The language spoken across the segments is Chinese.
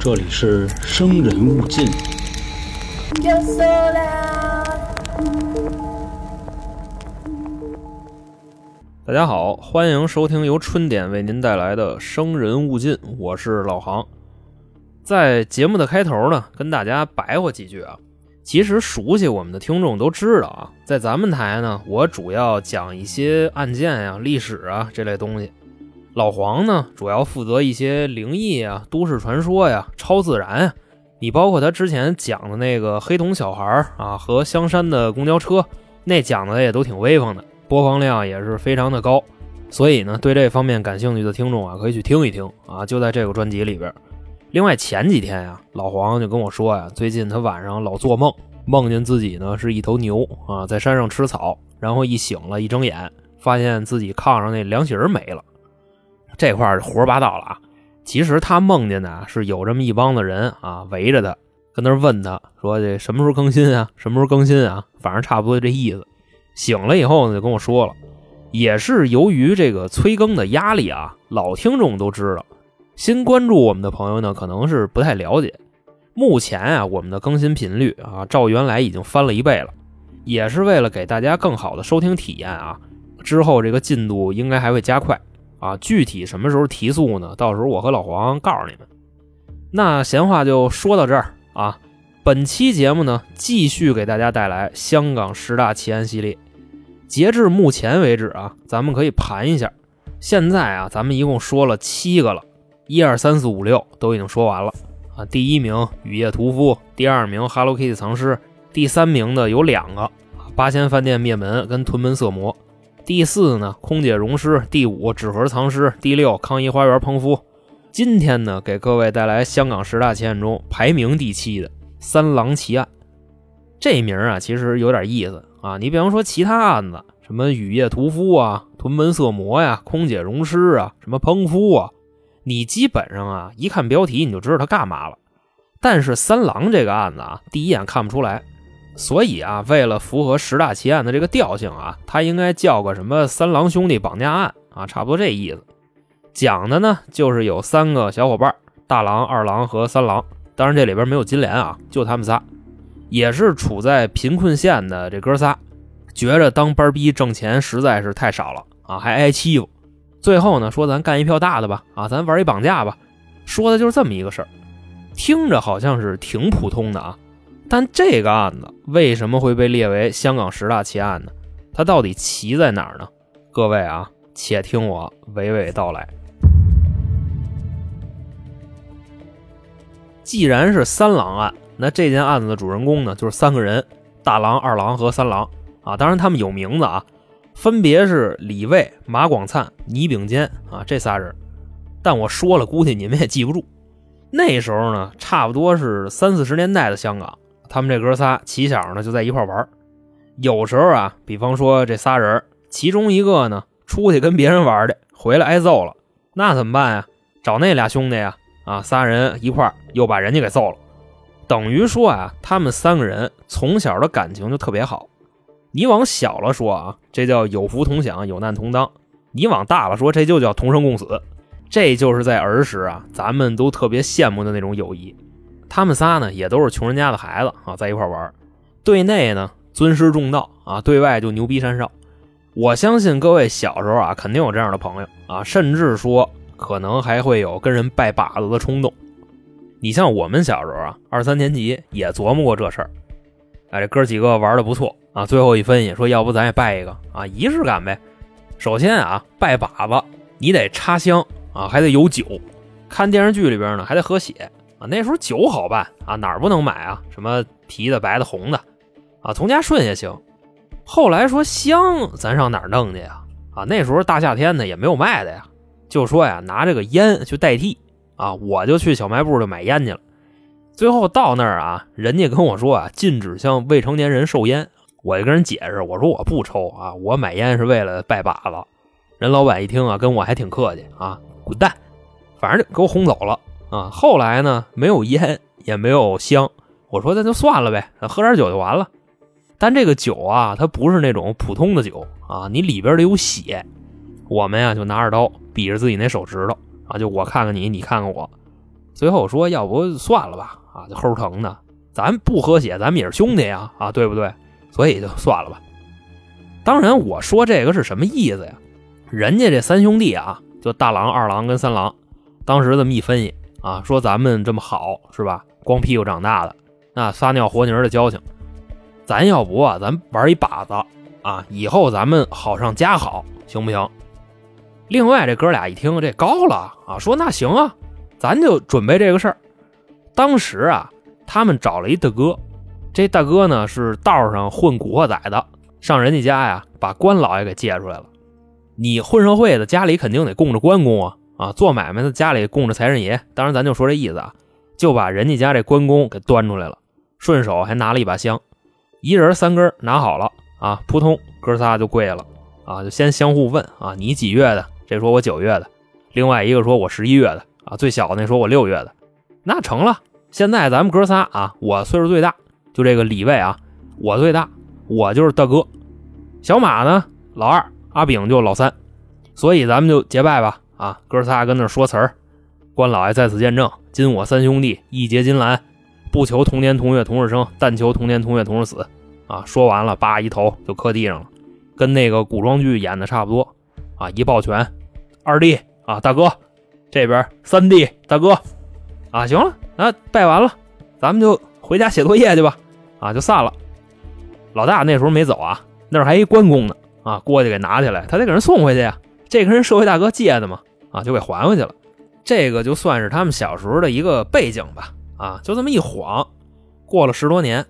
这里是生人勿近。Yo sola. 大家好，欢迎收听由春点为您带来的《生人勿近》，我是老航。在节目的开头呢，跟大家白话几句啊。其实熟悉我们的听众都知道啊，在咱们台呢，我主要讲一些案件呀、历史啊这类东西。老黄呢，主要负责一些灵异啊、都市传说呀、超自然呀。你包括他之前讲的那个黑瞳小孩啊和香山的公交车，那讲的也都挺威风的，播放量也是非常的高。所以呢，对这方面感兴趣的听众啊，可以去听一听啊，就在这个专辑里边。另外前几天呀、老黄就跟我说呀，最近他晚上老做梦，梦见自己呢是一头牛啊，在山上吃草，然后一醒了，一睁眼发现自己炕上那凉席儿没了。这块儿胡说八道了啊！其实他梦见的是有这么一帮子人啊围着他，跟那儿问他说这什么时候更新啊？什么时候更新啊？反正差不多这意思。醒了以后呢，就跟我说了，也是由于这个催更的压力啊，老听众都知道。新关注我们的朋友呢，可能是不太了解。目前啊，我们的更新频率啊，照原来已经翻了一倍了，也是为了给大家更好的收听体验啊。之后这个进度应该还会加快啊。具体什么时候提速呢？到时候我和老黄告诉你们。那闲话就说到这儿啊。本期节目呢，继续给大家带来香港十大奇案系列。截至目前为止啊，咱们可以盘一下，现在啊，咱们一共说了七个了。一二三四五六都已经说完了啊！第一名雨夜屠夫，第二名 Hello Kitty 藏尸，第三名的有两个八仙饭店灭门跟屯门色魔，第四呢空姐溶尸，第五纸盒藏尸，第六康怡花园彭夫。今天呢，给各位带来香港十大奇案中排名第七的三狼奇案。这名啊，其实有点意思啊！你比方说其他案子，什么雨夜屠夫啊、屯门色魔呀、空姐溶尸啊、什么彭夫啊。你基本上啊，一看标题你就知道他干嘛了。但是三郎这个案子啊，第一眼看不出来。所以啊，为了符合十大奇案的这个调性啊，他应该叫个什么“三郎兄弟绑架案”啊，差不多这意思。讲的呢，就是有三个小伙伴，大郎、二郎和三郎。当然这里边没有金莲啊，就他们仨，也是处在贫困县的这哥仨，觉着当班逼挣钱实在是太少了啊，还挨欺负。最后呢，说咱干一票大的吧，啊，咱玩一绑架吧，说的就是这么一个事儿，听着好像是挺普通的啊，但这个案子为什么会被列为香港十大奇案呢？它到底奇在哪儿呢？各位啊，且听我娓娓道来。既然是三郎案，那这件案子的主人公呢，就是三个人：大郎、二郎和三郎啊，当然他们有名字啊。分别是李卫、马广灿、倪炳坚啊，这仨人。但我说了，估计你们也记不住。那时候呢，差不多是三四十年代的香港，他们这哥仨起小呢就在一块玩。有时候啊，比方说这仨人，其中一个呢出去跟别人玩去，回来挨揍了，那怎么办呀？找那俩兄弟呀，啊，仨人一块又把人家给揍了。等于说啊，他们三个人从小的感情就特别好。你往小了说啊，这叫有福同享，有难同当；你往大了说，这就叫同生共死。这就是在儿时啊，咱们都特别羡慕的那种友谊。他们仨呢，也都是穷人家的孩子啊，在一块玩。对内呢尊师重道啊，对外就牛逼山少。我相信各位小时候啊，肯定有这样的朋友啊，甚至说可能还会有跟人拜把子的冲动。你像我们小时候啊，二三年级也琢磨过这事儿。哎，这哥几个玩的不错啊！最后一分析说，要不咱也拜一个啊，仪式感呗。首先啊，拜把子你得插香啊，还得有酒。看电视剧里边呢，还得喝血啊。那时候酒好办啊，哪儿不能买啊？什么啤的、白的、红的啊，从家顺也行。后来说香，咱上哪儿弄去呀？啊，那时候大夏天的也没有卖的呀，就说呀，拿这个烟去代替啊，我就去小卖部就买烟去了。最后到那儿啊，人家跟我说啊，禁止向未成年人售烟。我就跟人解释，我说我不抽啊，我买烟是为了拜把子。人老板一听啊，跟我还挺客气啊，滚蛋，反正就给我轰走了啊。后来呢，没有烟，也没有香，我说那就算了呗，喝点酒就完了。但这个酒啊，它不是那种普通的酒啊，你里边得有血。我们呀就拿着刀比着自己那手指头啊，就我看看你，你看看我。最后说要不算了吧，啊，就齁疼的，咱不喝血，咱们也是兄弟呀，啊，对不对？所以就算了吧。当然，我说这个是什么意思呀？人家这三兄弟啊，就大郎、二郎跟三郎，当时这么一分析啊，说咱们这么好是吧？光屁股长大的，那撒尿和泥的交情，咱要不啊，咱玩一把子啊，以后咱们好上加好，行不行？另外，这哥俩一听这高了啊，说那行啊，咱就准备这个事儿。当时啊，他们找了一大哥，这大哥呢是道上混古惑仔的，上人家家呀，把关老爷给借出来了。你混社会的家里肯定得供着关公啊，啊，做买卖的家里供着财神爷。当然，咱就说这意思啊，就把人家家这关公给端出来了，顺手还拿了一把香，一人三根拿好了啊，扑通，哥仨就跪了啊，就先相互问啊，你几月的？这说我九月的，另外一个说我十一月的啊，最小的那说我六月的，那成了。现在咱们哥仨啊，我岁数最大，就这个李卫啊，我最大，我就是大哥。小马呢，老二，阿炳就老三，所以咱们就结拜吧啊，哥仨跟那说词儿。关老爷在此见证，今我三兄弟义结金兰，不求同年同月同日生，但求同年同月同日死。啊，说完了，叭一头就磕地上了，跟那个古装剧演的差不多。啊！一抱拳，二弟啊，大哥，这边三弟大哥，啊，行了，那拜完了，咱们就回家写作业去吧，啊，就散了。老大那时候没走啊，那儿还一关公呢，啊，过去给拿起来，他得给人送回去呀。这跟人社会大哥借的嘛，啊，就给还回去了。这个就算是他们小时候的一个背景吧，啊，就这么一晃，过了十多年，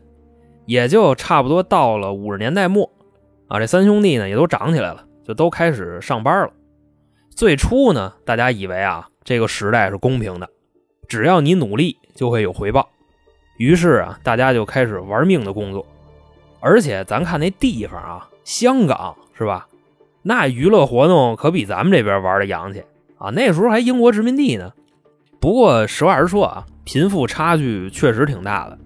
也就差不多到了五十年代末，啊，这三兄弟呢也都长起来了。就都开始上班了。最初呢，大家以为啊，这个时代是公平的，只要你努力就会有回报。于是啊，大家就开始玩命的工作。而且咱看那地方啊，香港是吧？那娱乐活动可比咱们这边玩的洋气啊。那时候还英国殖民地呢。不过实话实说啊，贫富差距确实挺大的。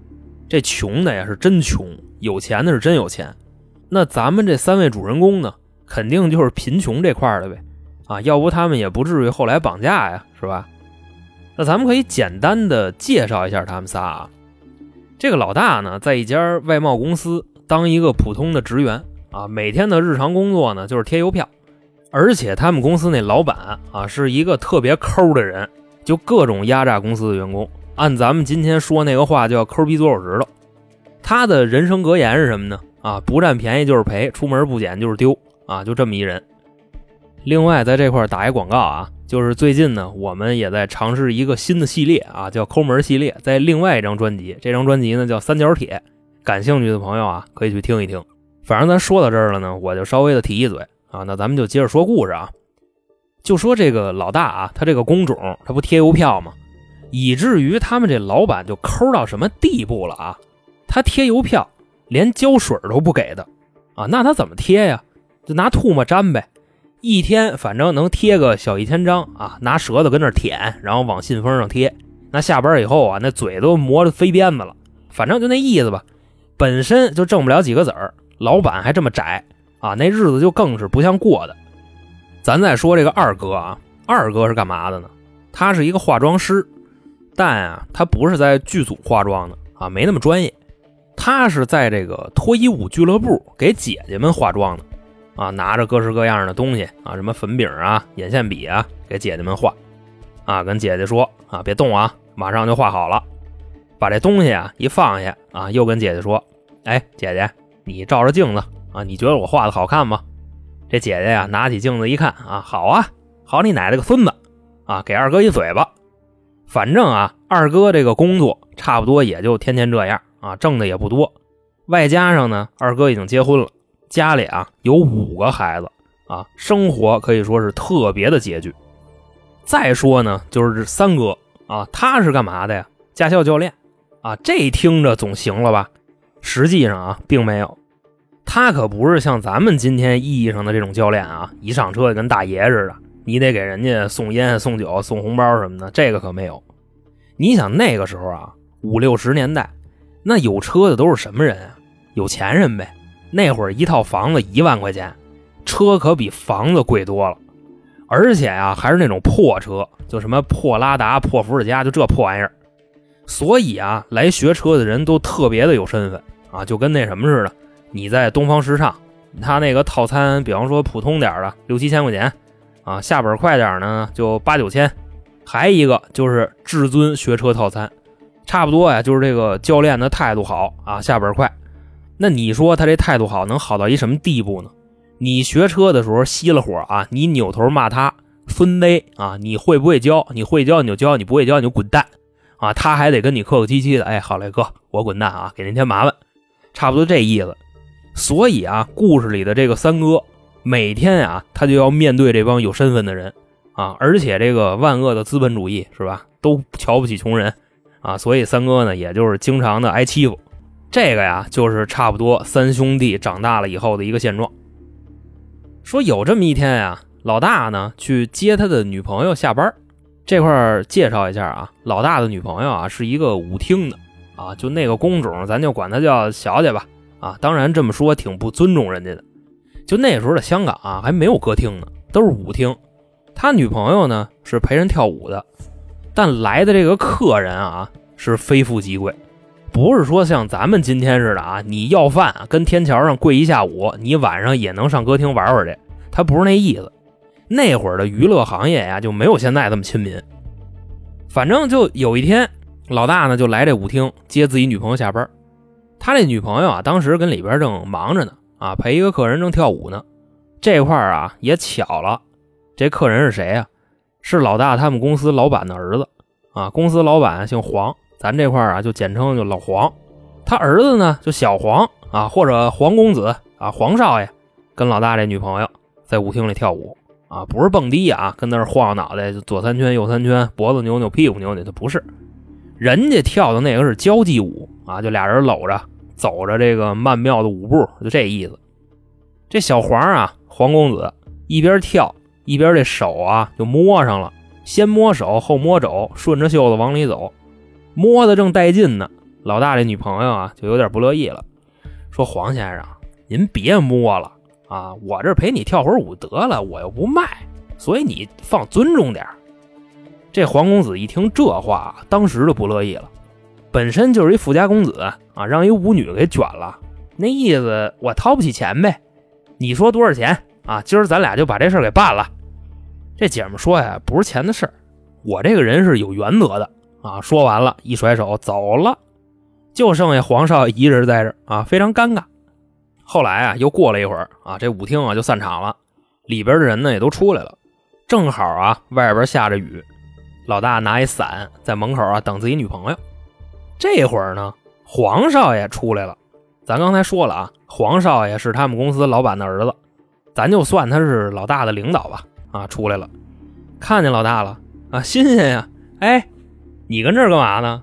这穷的呀是真穷，有钱的是真有钱。那咱们这三位主人公呢？肯定就是贫穷这块的呗，啊，要不他们也不至于后来绑架呀，是吧？那咱们可以简单的介绍一下他们仨啊。这个老大呢，在一家外贸公司当一个普通的职员啊，每天的日常工作呢就是贴邮票，而且他们公司那老板啊是一个特别抠的人，就各种压榨公司的员工，按咱们今天说那个话叫抠逼左手指头。他的人生格言是什么呢？啊，不占便宜就是赔，出门不捡就是丢。啊，就这么一人。另外，在这块打一广告啊，就是最近呢，我们也在尝试一个新的系列啊，叫抠门系列，在另外一张专辑，这张专辑呢叫三角铁。感兴趣的朋友啊，可以去听一听。反正咱说到这儿了呢，我就稍微的提一嘴啊，那咱们就接着说故事啊。就说这个老大啊，他这个工种，他不贴邮票吗？以至于他们这老板就抠到什么地步了啊？他贴邮票连胶水都不给的啊？那他怎么贴呀？就拿唾沫粘呗，一天反正能贴个小一千张啊，拿舌头跟那舔，然后往信封上贴。那下班以后啊，那嘴都磨得飞鞭子了。反正就那意思吧，本身就挣不了几个子儿，老板还这么窄啊，那日子就更是不像过的。咱再说这个二哥啊，二哥是干嘛的呢？他是一个化妆师，但啊，他不是在剧组化妆的啊，没那么专业。他是在这个脱衣舞俱乐部给姐姐们化妆的。啊，拿着各式各样的东西啊，什么粉饼啊、眼线笔啊，给姐姐们画。啊，跟姐姐说啊，别动啊，马上就画好了。把这东西啊一放下啊，又跟姐姐说，哎，姐姐，你照着镜子啊，你觉得我画的好看吗？这姐姐呀，拿起镜子一看啊，好啊，好你奶奶个孙子啊，给二哥一嘴巴。反正啊，二哥这个工作差不多也就天天这样啊，挣的也不多，外加上呢，二哥已经结婚了。家里啊有五个孩子啊，生活可以说是特别的拮据。再说呢，就是这三哥啊，他是干嘛的呀？驾校教练啊，这听着总行了吧？实际上啊，并没有。他可不是像咱们今天意义上的这种教练啊，一上车就跟大爷似的，你得给人家送烟、送酒、送红包什么的，这个可没有。你想那个时候啊，五六十年代，那有车的都是什么人啊？有钱人呗。那会儿一套房子一万块钱，车可比房子贵多了。而且呀，还是那种破车，就什么破拉达、破伏尔加，就这破玩意儿。所以啊，来学车的人都特别的有身份啊，就跟那什么似的。你在东方时尚，他那个套餐，比方说普通点的六七千块钱啊，下本快点呢就八九千。还一个就是至尊学车套餐，差不多呀，就是这个教练的态度好啊，下本快。那你说他这态度好，能好到一什么地步呢？你学车的时候熄了火啊，你扭头骂他孙子啊，你会不会教？你会教你就教，你不会教你就滚蛋。啊，他还得跟你客客气气的，哎，好嘞，哥，我滚蛋啊，给您添麻烦，差不多这意思。所以啊，故事里的这个三哥，每天啊，他就要面对这帮有身份的人啊，而且这个万恶的资本主义是吧，都瞧不起穷人啊，所以三哥呢，也就是经常的挨欺负。这个呀，就是差不多三兄弟长大了以后的一个现状。说有这么一天呀，老大呢去接他的女朋友下班。这块介绍一下啊，老大的女朋友啊是一个舞厅的啊，就那个工种，咱就管她叫小姐吧啊。当然这么说挺不尊重人家的。就那时候的香港啊，还没有歌厅呢，都是舞厅。他女朋友呢是陪人跳舞的，但来的这个客人啊是非富即贵，不是说像咱们今天似的啊，你要饭跟天桥上跪一下午，你晚上也能上歌厅玩玩去。他不是那意思。那会儿的娱乐行业呀，就没有现在这么亲民。反正就有一天，老大呢就来这舞厅接自己女朋友下班。他这女朋友啊，当时跟里边正忙着呢，啊，陪一个客人正跳舞呢。这块儿啊也巧了，这客人是谁呀？是老大他们公司老板的儿子啊。公司老板姓黄，咱这块儿啊就简称就老黄。他儿子呢就小黄啊，或者黄公子啊，黄少爷，跟老大这女朋友在舞厅里跳舞。啊，不是蹦迪啊，跟那儿晃脑袋，左三圈右三圈，脖子扭扭，屁股扭扭，他不是，人家跳的那个是交际舞啊，就俩人搂着走着这个曼妙的舞步，就这意思。这小黄啊，黄公子一边跳一边这手啊就摸上了，先摸手后摸肘，顺着袖子往里走，摸的正带劲呢。老大这女朋友啊就有点不乐意了，说黄先生，您别摸了。啊，我这陪你跳会儿舞得了，我又不卖，所以你放尊重点这黄公子一听这话，当时就不乐意了。本身就是一富家公子啊，让一舞女给卷了，那意思我掏不起钱呗。你说多少钱啊？今儿咱俩就把这事儿给办了。这姐们说呀，不是钱的事儿，我这个人是有原则的啊。说完了，一甩手走了，就剩下黄少爷一人在这啊，非常尴尬。后来啊，又过了一会儿啊，这舞厅啊就散场了，里边的人呢也都出来了。正好啊，外边下着雨，老大拿一伞在门口啊等自己女朋友。这会儿呢，黄少爷出来了。咱刚才说了啊，黄少爷是他们公司老板的儿子，咱就算他是老大的领导吧。啊，出来了，看见老大了啊，新鲜呀！哎，你跟这儿干嘛呢？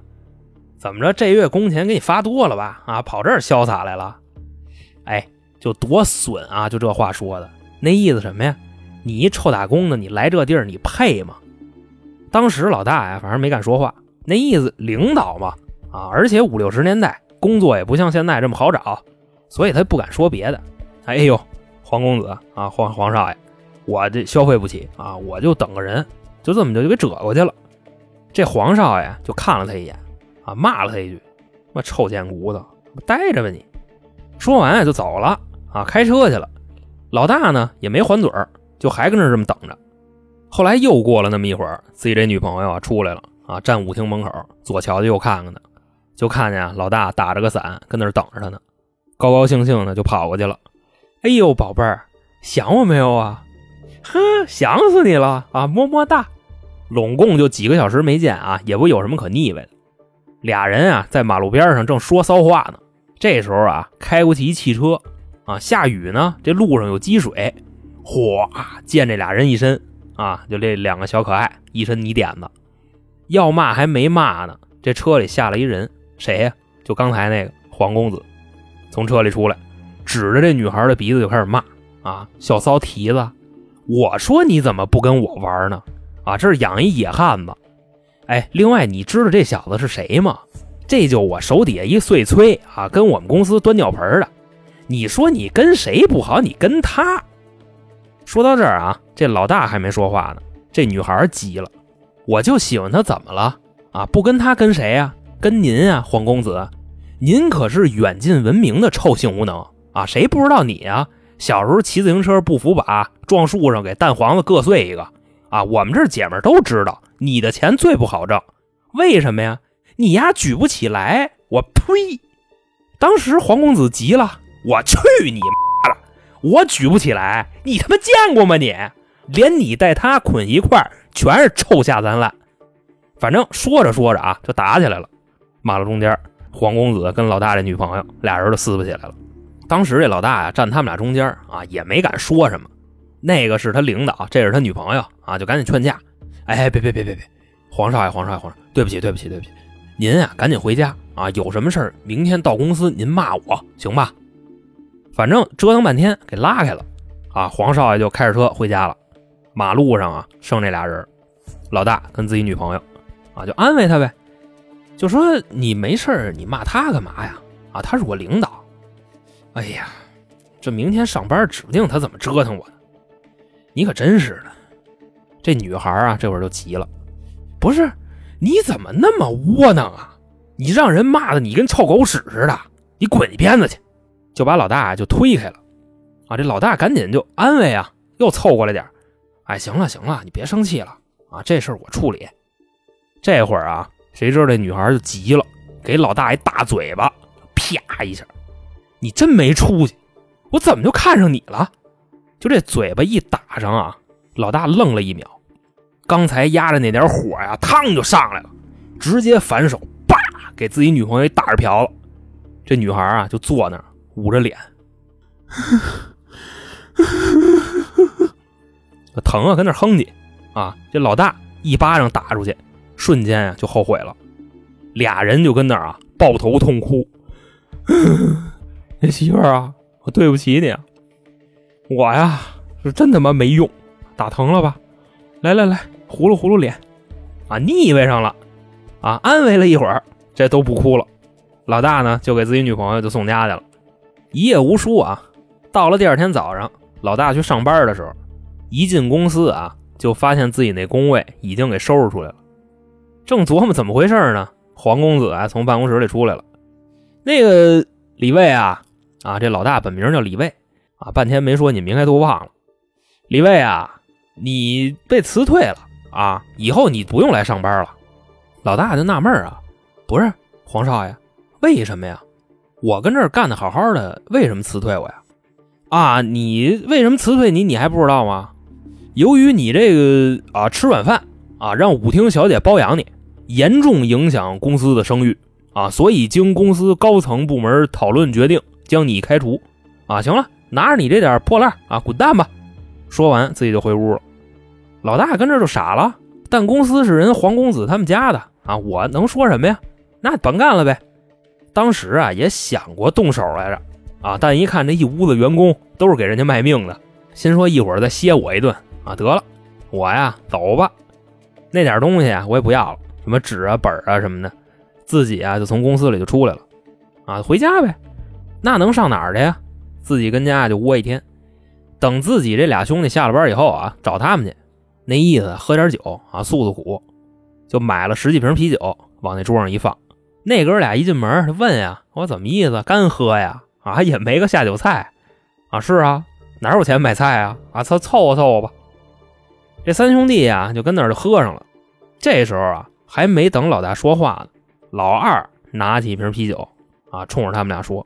怎么着，这月工钱给你发多了吧？啊，跑这儿潇洒来了。哎，就多损啊！就这话说的，那意思什么呀？你一臭打工的，你来这地儿，你配吗？当时老大呀，反正没敢说话。那意思，领导嘛，啊，而且五六十年代工作也不像现在这么好找，所以他不敢说别的。哎呦，黄公子啊，黄黄少爷，我这消费不起啊，我就等个人，就这么就给折过去了。这黄少爷就看了他一眼，啊，骂了他一句：“妈臭贱骨头，待着吧你。”说完啊就走了啊，开车去了。老大呢也没还嘴儿，就还跟那这么等着。后来又过了那么一会儿，自己这女朋友啊出来了啊，站舞厅门口，左瞧瞧右看看的，就看见老大打着个伞跟那等着他呢，高高兴兴的就跑过去了。哎呦，宝贝儿，想我没有啊？呵，想死你了啊！么么哒。拢共就几个小时没见啊，也不有什么可腻歪的。俩人啊在马路边上正说骚话呢。这时候啊，开过去一汽车，啊，下雨呢，这路上有积水，哗，溅这俩人一身，啊，就这两个小可爱一身泥点子，要骂还没骂呢，这车里下来一人，谁呀？就刚才那个黄公子，从车里出来，指着这女孩的鼻子就开始骂，啊，小骚蹄子，我说你怎么不跟我玩呢？啊，这是养一野汉子，哎，另外你知道这小子是谁吗？这就我手底下一碎催啊，跟我们公司端尿盆的。你说你跟谁不好？你跟他。说到这儿啊，这老大还没说话呢，这女孩急了，我就喜欢他，怎么了？啊，不跟他跟谁呀？跟您啊，黄公子，您可是远近闻名的臭性无能啊！谁不知道你啊？小时候骑自行车不扶把，撞树上给蛋黄子硌碎一个啊！我们这姐们都知道，你的钱最不好挣，为什么呀？你丫举不起来！我呸！当时黄公子急了，我去你妈了！我举不起来，你他妈见过吗你？连你带他捆一块儿全是臭下三滥。反正说着说着啊，就打起来了。马路中间，黄公子跟老大这女朋友俩人就撕不起来了。当时这老大呀站他们俩中间啊，也没敢说什么。那个是他领导，这是他女朋友啊，就赶紧劝架。哎，别别别别别，黄少爷黄少爷黄少，对不起对不起对不起，您呀赶紧回家啊，有什么事明天到公司您骂我行吧？反正折腾半天给拉开了啊，黄少爷就开着车回家了。马路上啊剩这俩人，老大跟自己女朋友啊就安慰他呗。就说你没事你骂他干嘛呀？啊，他是我领导。哎呀，这明天上班指不定他怎么折腾我呢。你可真是的。这女孩啊，这会儿就急了，不是你怎么那么窝囊啊？你让人骂的你跟臭狗屎似的，你滚一边子去！就把老大就推开了。啊，这老大赶紧就安慰啊，又凑过来点哎，行了行了，你别生气了啊，这事儿我处理。这会儿啊。谁知道这女孩就急了，给老大一大嘴巴，啪一下，你真没出息！我怎么就看上你了？就这嘴巴一打上啊，老大愣了一秒，刚才压着那点火呀，嘡就上来了，直接反手，叭给自己女朋友一大耳瓢了。这女孩啊就坐那儿捂着脸，疼啊，跟那哼唧啊！这老大一巴掌打出去。瞬间呀，就后悔了，俩人就跟那啊抱头痛哭。媳妇儿啊，我对不起你，我呀是真他妈没用，打疼了吧？来来来，糊噜糊噜脸，啊腻歪上了，啊安慰了一会儿，这都不哭了。老大呢就给自己女朋友就送家去了，一夜无书啊。到了第二天早上，老大去上班的时候，一进公司啊，就发现自己那工位已经给收拾出来了。正琢磨怎么回事呢，黄公子啊从办公室里出来了。那个李卫啊，啊这老大本名叫李卫啊，半天没说你名该都忘了。李卫啊，你被辞退了啊，以后你不用来上班了。老大就纳闷啊，不是黄少爷，为什么呀？我跟这儿干的好好的，为什么辞退我呀？啊，你为什么辞退你？你还不知道吗？由于你这个啊吃软饭啊，让舞厅小姐包养你。严重影响公司的声誉啊，所以经公司高层部门讨论决定将你开除啊！行了，拿着你这点破烂啊，滚蛋吧！说完自己就回屋了。老大跟这就傻了，但公司是人黄公子他们家的啊，我能说什么呀？那甭干了呗！当时啊也想过动手来着啊，但一看这一屋子员工都是给人家卖命的，心说一会儿再歇我一顿啊，得了，我呀走吧，那点东西啊我也不要了。什么纸啊本啊什么的，自己啊就从公司里就出来了，啊回家呗，那能上哪儿去呀？自己跟家就窝一天，等自己这俩兄弟下了班以后啊，找他们去，那意思喝点酒啊诉诉苦，就买了十几瓶啤酒往那桌上一放。那哥俩一进门就问呀，我怎么意思？干喝呀？啊也没个下酒菜啊？是啊，哪有钱买菜啊？啊凑凑合凑合吧。这三兄弟呀就跟那儿就喝上了。这时候啊。还没等老大说话呢，老二拿起一瓶啤酒，啊，冲着他们俩说：“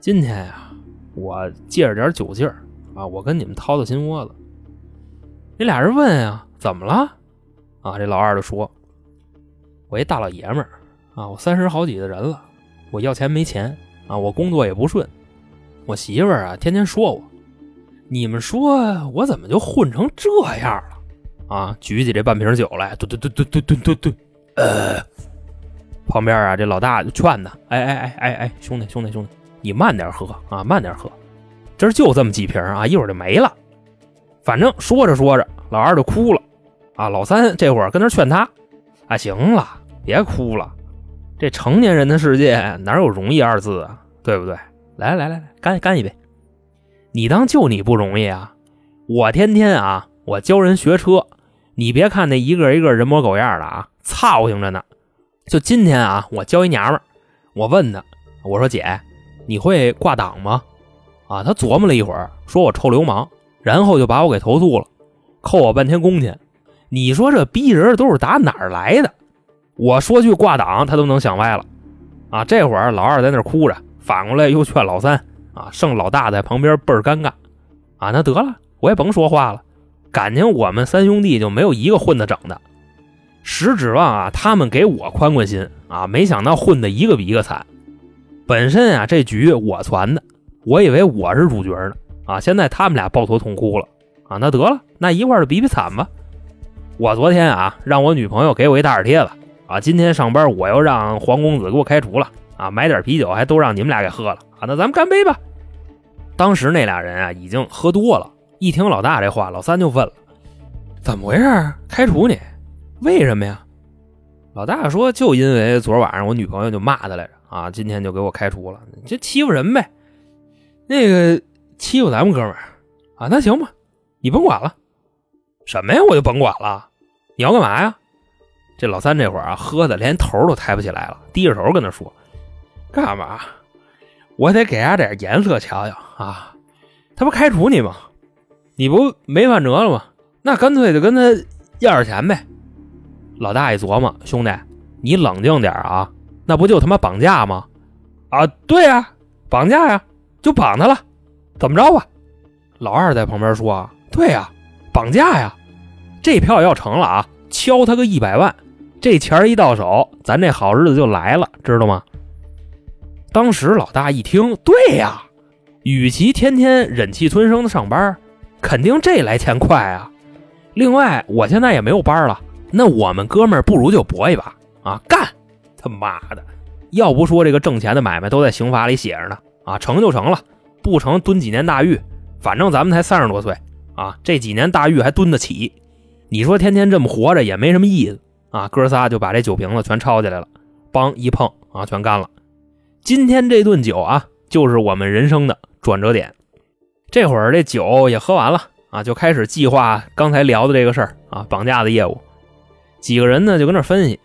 今天呀，我借着点酒劲儿啊，我跟你们掏掏心窝子。”这俩人问呀：“怎么了？”啊，这老二就说：“我一大老爷们儿啊，我三十好几的人了，我要钱没钱啊，我工作也不顺，我媳妇儿啊天天说我，你们说我怎么就混成这样了？”啊！举起这半瓶酒来，吨吨吨吨吨吨吨吨，呃，旁边啊，这老大就劝他：“哎哎哎哎哎，兄弟兄弟兄弟，你慢点喝啊，慢点喝，这就这么几瓶啊，一会儿就没了。”反正说着说着，老二就哭了。啊，老三这会儿跟那劝他：“啊，行了，别哭了，这成年人的世界哪有容易二字啊？对不对？来来来来，干干一杯！你当就你不容易啊？我天天啊，我教人学车，你别看那一个一个人模狗样的啊，操心着呢。就今天啊，我教一娘们，我问她，我说姐，你会挂档吗？啊，她琢磨了一会儿，说我臭流氓，然后就把我给投诉了，扣我半天工钱。你说这逼人都是打哪儿来的？我说句挂档，他都能想歪了。啊，这会儿老二在那哭着，反过来又劝老三。啊，剩老大在旁边倍儿尴尬。啊，那得了，我也甭说话了。感情我们三兄弟就没有一个混得整的，实指望啊他们给我宽宽心啊，没想到混的一个比一个惨。本身啊这局我传的，我以为我是主角呢。啊，现在他们俩抱头痛哭了。啊，那得了，那一块儿比比惨吧。我昨天啊让我女朋友给我一大耳贴子。啊，今天上班我又让黄公子给我开除了。啊，买点啤酒还都让你们俩给喝了。啊，那咱们干杯吧。当时那俩人啊已经喝多了，一听老大这话，老三就问了：“怎么回事？开除你？为什么呀？”老大说：“就因为昨晚上我女朋友就骂他来着啊，今天就给我开除了，就欺负人呗。那个欺负咱们哥们儿啊，那行吧，你甭管了。什么呀？我就甭管了。你要干嘛呀？”这老三这会儿啊，喝的连头都抬不起来了，低着头跟他说：“干嘛？”我得给他点颜色瞧瞧啊！他不开除你吗？你不没饭辙了吗？那干脆就跟他要点钱呗。老大一琢磨，兄弟，你冷静点啊！那不就他妈绑架吗？啊，对呀，绑架呀，就绑他了，怎么着吧？老二在旁边说：“对呀，绑架呀！这票要成了啊，敲他个一百万，这钱一到手，咱这好日子就来了，知道吗？”当时老大一听，对呀，与其天天忍气吞声的上班，肯定这来钱快啊。另外，我现在也没有班了，那我们哥们儿不如就搏一把啊，干！他妈的，要不说这个挣钱的买卖都在刑法里写着呢啊，成就成了，不成蹲几年大狱，反正咱们才三十多岁啊，这几年大狱还蹲得起。你说天天这么活着也没什么意思啊。哥仨就把这酒瓶子全抄起来了，梆一碰啊，全干了。今天这顿酒啊，就是我们人生的转折点。这会儿这酒也喝完了啊，就开始计划刚才聊的这个事儿啊，绑架的业务。几个人呢就跟那分析，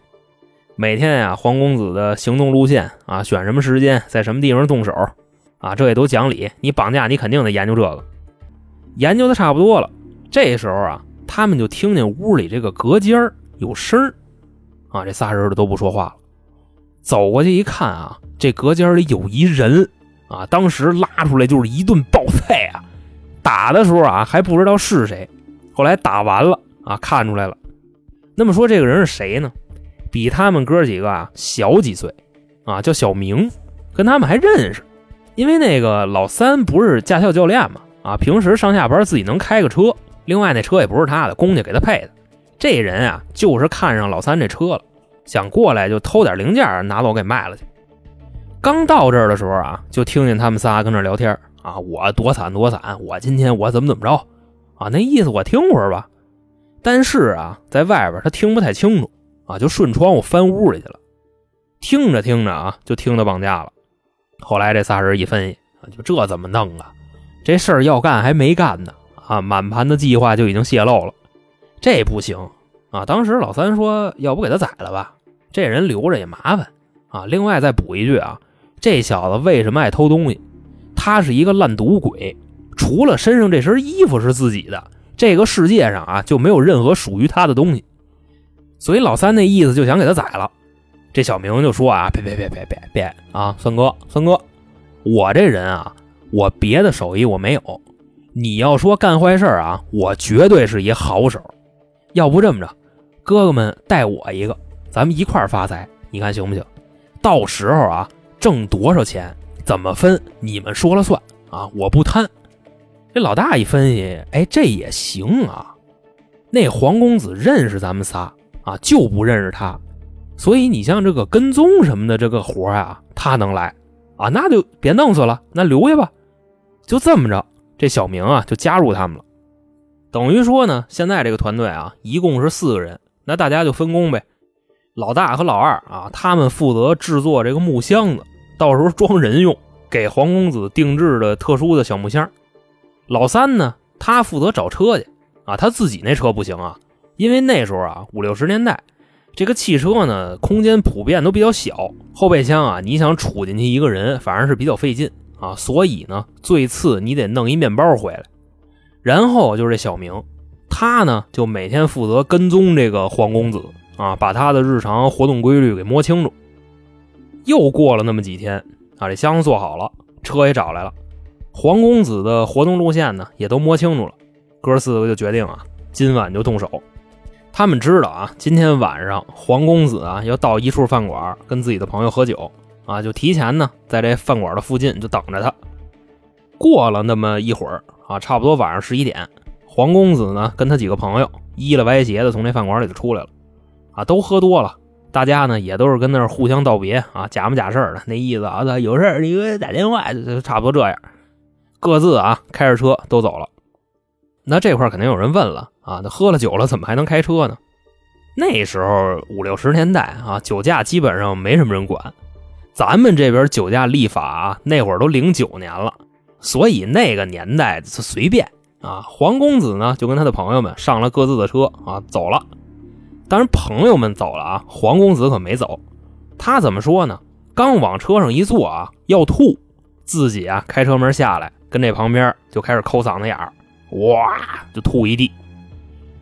每天呀黄公子的行动路线啊，选什么时间在什么地方动手啊，这也都讲理。你绑架你肯定得研究这个，研究的差不多了。这时候啊，他们就听见屋里这个隔间有声儿啊，这仨人都不说话了。走过去一看啊。这隔间里有一人啊，当时拉出来就是一顿暴菜啊！打的时候啊还不知道是谁，后来打完了啊看出来了。那么说这个人是谁呢？比他们哥几个啊小几岁啊，叫小明，跟他们还认识，因为那个老三不是驾校教练嘛啊，平时上下班自己能开个车，另外那车也不是他的，公家给他配的。这人啊就是看上老三这车了，想过来就偷点零件拿走给卖了去。刚到这儿的时候啊，就听见他们仨跟那聊天啊，我躲伞躲伞，我今天我怎么怎么着啊？那意思我听会儿吧。但是啊，在外边他听不太清楚啊，就顺窗户翻屋里去了。听着听着啊，就听到绑架了。后来这仨人一分析，就这怎么弄啊？这事儿要干还没干呢啊，满盘的计划就已经泄露了，这不行啊！当时老三说，要不给他宰了吧？这人留着也麻烦啊。另外再补一句啊。这小子为什么爱偷东西？他是一个烂赌鬼，除了身上这身衣服是自己的，这个世界上啊就没有任何属于他的东西。所以老三那意思就想给他宰了。这小明就说啊，别别别别别别啊，孙哥孙哥，我这人啊，我别的手艺我没有，你要说干坏事啊，我绝对是一好手。要不这么着，哥哥们带我一个，咱们一块发财，你看行不行？到时候啊。挣多少钱，怎么分，你们说了算啊！我不贪。这老大一分析，哎，这也行啊。那黄公子认识咱们仨啊，就不认识他，所以你像这个跟踪什么的这个活啊，他能来啊，那就别弄死了，那留下吧。就这么着，这小明啊就加入他们了。等于说呢，现在这个团队啊，一共是四个人，那大家就分工呗。老大和老二啊，他们负责制作这个木箱子。到时候装人用，给黄公子定制的特殊的小木箱。老三呢，他负责找车去啊，他自己那车不行啊，因为那时候啊五六十年代，这个汽车呢空间普遍都比较小，后备箱啊你想杵进去一个人反而是比较费劲啊，所以呢最次你得弄一面包回来，然后就是这小明，他呢就每天负责跟踪这个黄公子啊，把他的日常活动规律给摸清楚。又过了那么几天啊，这箱子做好了，车也找来了，黄公子的活动路线呢也都摸清楚了，哥四个就决定啊，今晚就动手。他们知道啊，今天晚上黄公子啊要到一处饭馆跟自己的朋友喝酒啊，就提前呢在这饭馆的附近就等着他。过了那么一会儿啊，差不多晚上十一点，黄公子呢跟他几个朋友依了歪斜的从这饭馆里头出来了，啊，都喝多了。大家呢也都是跟那儿互相道别啊，假模假式的那意思啊，有事你给我打电话，就差不多这样。各自啊开着车都走了。那这块肯定有人问了啊，那喝了酒了怎么还能开车呢？那时候五六十年代啊，酒驾基本上没什么人管。咱们这边酒驾立法啊，那会儿都零九年了，所以那个年代是随便啊。黄公子呢就跟他的朋友们上了各自的车啊走了。当然，朋友们走了啊，黄公子可没走。他怎么说呢？刚往车上一坐啊，要吐，自己啊开车门下来，跟这旁边就开始抠嗓子眼儿，哇，就吐一地。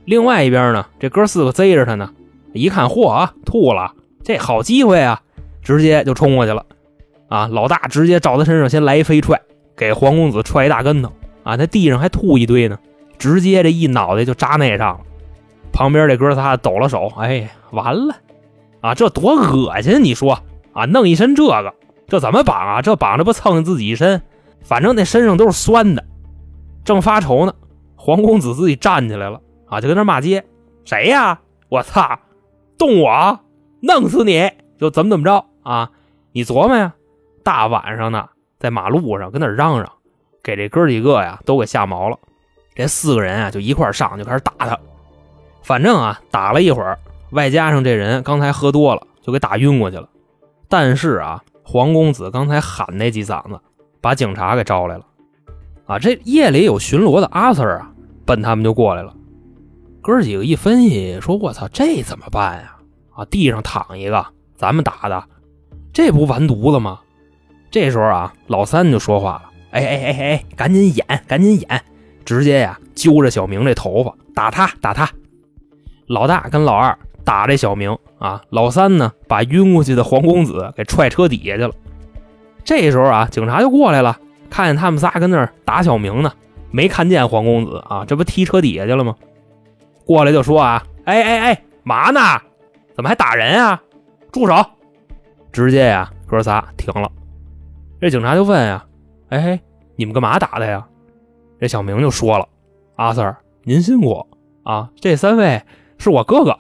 另外一边呢，这哥四个贼着他呢，一看，嚯啊，吐了，这好机会啊，直接就冲过去了。啊，老大直接照他身上先来一飞踹，给黄公子踹一大跟头啊，那地上还吐一堆呢，直接这一脑袋就扎那上了。旁边这哥仨抖了手，哎，完了，啊，这多恶心！你说啊，弄一身这个，这怎么绑啊？这绑着不蹭自己一身？反正那身上都是酸的。正发愁呢，黄公子自己站起来了，啊，就跟那骂街：“谁呀？我操，动我，弄死你！就怎么怎么着啊？你琢磨呀，大晚上的在马路上跟那嚷嚷，给这哥几个呀都给吓毛了。这四个人啊就一块上就开始打他。”反正啊，打了一会儿，外加上这人刚才喝多了，就给打晕过去了。但是啊，黄公子刚才喊那几嗓子，把警察给招来了。啊，这夜里有巡逻的阿 Sir 啊，奔他们就过来了。哥几个一分析，说：“我操，这怎么办呀？啊，地上躺一个，咱们打的，这不完犊子吗？”这时候啊，老三就说话了：“哎哎哎哎，赶紧演，赶紧演！直接呀，揪着小明这头发，打他，打他！”老大跟老二打这小明啊，老三呢把晕过去的黄公子给踹车底下去了。这时候啊，警察就过来了，看见他们仨跟那儿打小明呢，没看见黄公子啊，这不踢车底下去了吗？过来就说啊，哎哎哎，嘛呢？怎么还打人啊？住手！直接呀，哥仨停了。这警察就问呀，哎，你们干嘛打他呀？这小明就说了，阿 Sir，您辛苦啊，这三位。是我哥哥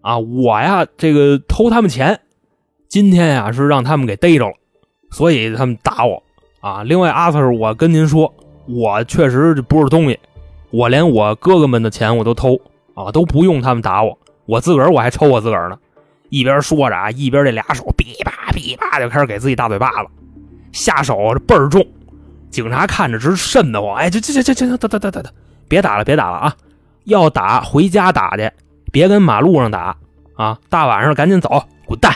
啊，我呀，这个偷他们钱，今天呀是让他们给逮着了，所以他们打我啊。另外，阿 Sir，我跟您说，我确实不是东西，我连我哥哥们的钱我都偷啊，都不用他们打我，我自个儿我还抽我自个儿呢。一边说着啊，一边这俩手噼啪噼啪就开始给自己大嘴巴子，下手倍儿重。警察看着直瘆得慌，哎，这这这这这，这得得得得，别打了，别打了啊！要打回家打去。别跟马路上打啊！大晚上赶紧走，滚蛋！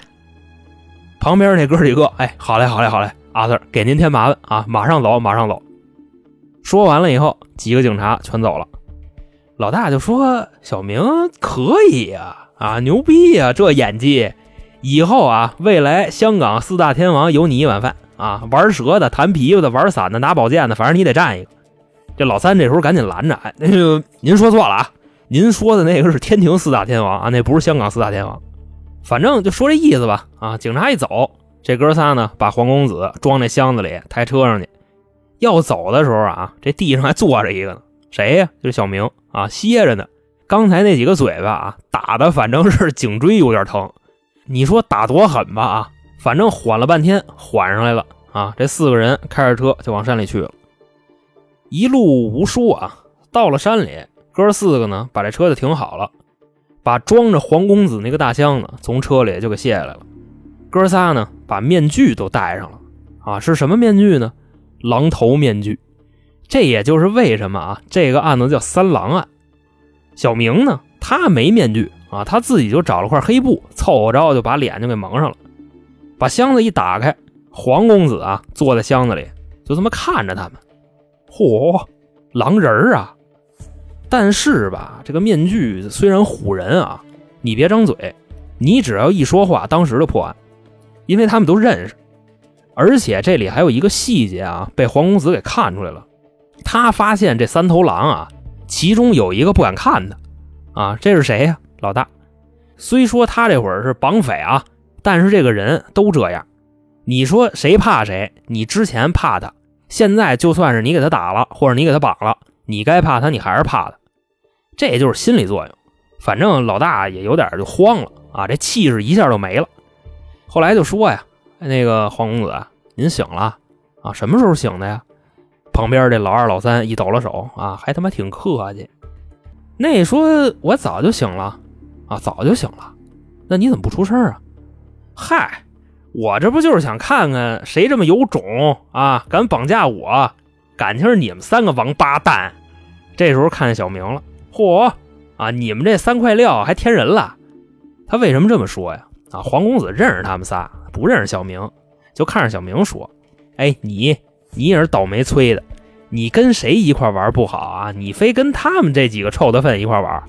旁边那哥几个，哎，好嘞，好嘞，好嘞，阿 Sir 给您添麻烦啊！马上走，马上走。说完了以后，几个警察全走了。老大就说：“小明可以呀，啊，牛逼呀，这演技！以后啊，未来香港四大天王有你一碗饭啊！玩蛇的、弹琵琶的、玩伞的、拿宝剑的，反正你得占一个。”这老三这时候赶紧拦着：“哎，那个您说错了啊！”您说的那个是天庭四大天王啊，那不是香港四大天王。反正就说这意思吧。啊，警察一走，这哥仨呢把黄公子装那箱子里，抬车上去。要走的时候啊，这地上还坐着一个呢，谁呀？就是小明啊，歇着呢。刚才那几个嘴巴啊，打的反正是颈椎有点疼。你说打多狠吧？啊，反正缓了半天，缓上来了啊。这四个人开着车就往山里去了。一路无书啊，到了山里。哥四个呢，把这车子停好了，把装着黄公子那个大箱子从车里就给卸下来了。哥仨呢，把面具都戴上了啊，是什么面具呢？狼头面具，这也就是为什么啊，这个案子叫三狼案。小明呢，他没面具啊，他自己就找了块黑布，凑合着就把脸就给蒙上了。把箱子一打开，黄公子啊坐在箱子里，就这么看着他们。嚯，狼人儿啊！但是吧，这个面具虽然唬人啊，你别张嘴，你只要一说话，当时就破案，因为他们都认识。而且这里还有一个细节啊，被黄公子给看出来了。他发现这三头狼啊，其中有一个不敢看的，啊，这是谁呀？老大。虽说他这会儿是绑匪啊，但是这个人都这样。你说谁怕谁？你之前怕他，现在就算是你给他打了，或者你给他绑了，你该怕他，你还是怕他。这也就是心理作用。反正老大也有点就慌了啊，这气势一下就没了。后来就说呀：“那个黄公子，您醒了啊？什么时候醒的呀？”旁边这老二、老三一抖了手啊，还他妈挺客气。那说我早就醒了啊，早就醒了。那你怎么不出声啊？嗨，我这不就是想看看谁这么有种啊，敢绑架我？感情是你们三个王八蛋。这时候看见小明了，嚯啊！你们这三块料还添人了。他为什么这么说呀？啊，黄公子认识他们仨，不认识小明，就看着小明说：“哎，你。”你也是倒霉催的，你跟谁一块玩不好啊？你非跟他们这几个臭的粪一块玩，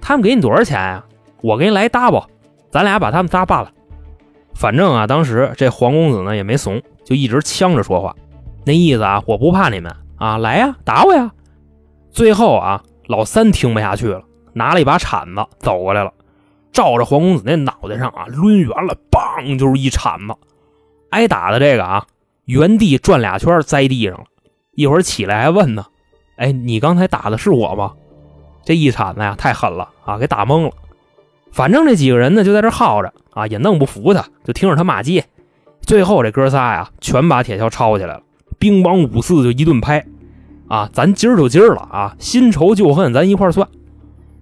他们给你多少钱呀？我给你来 double，咱俩把他们仨办了。反正啊，当时这黄公子呢也没怂，就一直呛着说话，那意思啊，我不怕你们啊，来呀，打我呀！最后啊，老三听不下去了，拿了一把铲子走过来了，照着黄公子那脑袋上啊抡圆了，梆就是一铲子，挨打的这个啊。原地转俩圈，栽地上了。一会儿起来还问呢：“哎，你刚才打的是我吗？”这一铲子呀，太狠了啊，给打懵了。反正这几个人呢，就在这耗着啊，也弄不服他，就听着他骂街。最后这哥仨呀，全把铁锹抄起来了，兵王五四就一顿拍啊！咱今儿就今儿了啊，新仇旧恨咱一块算。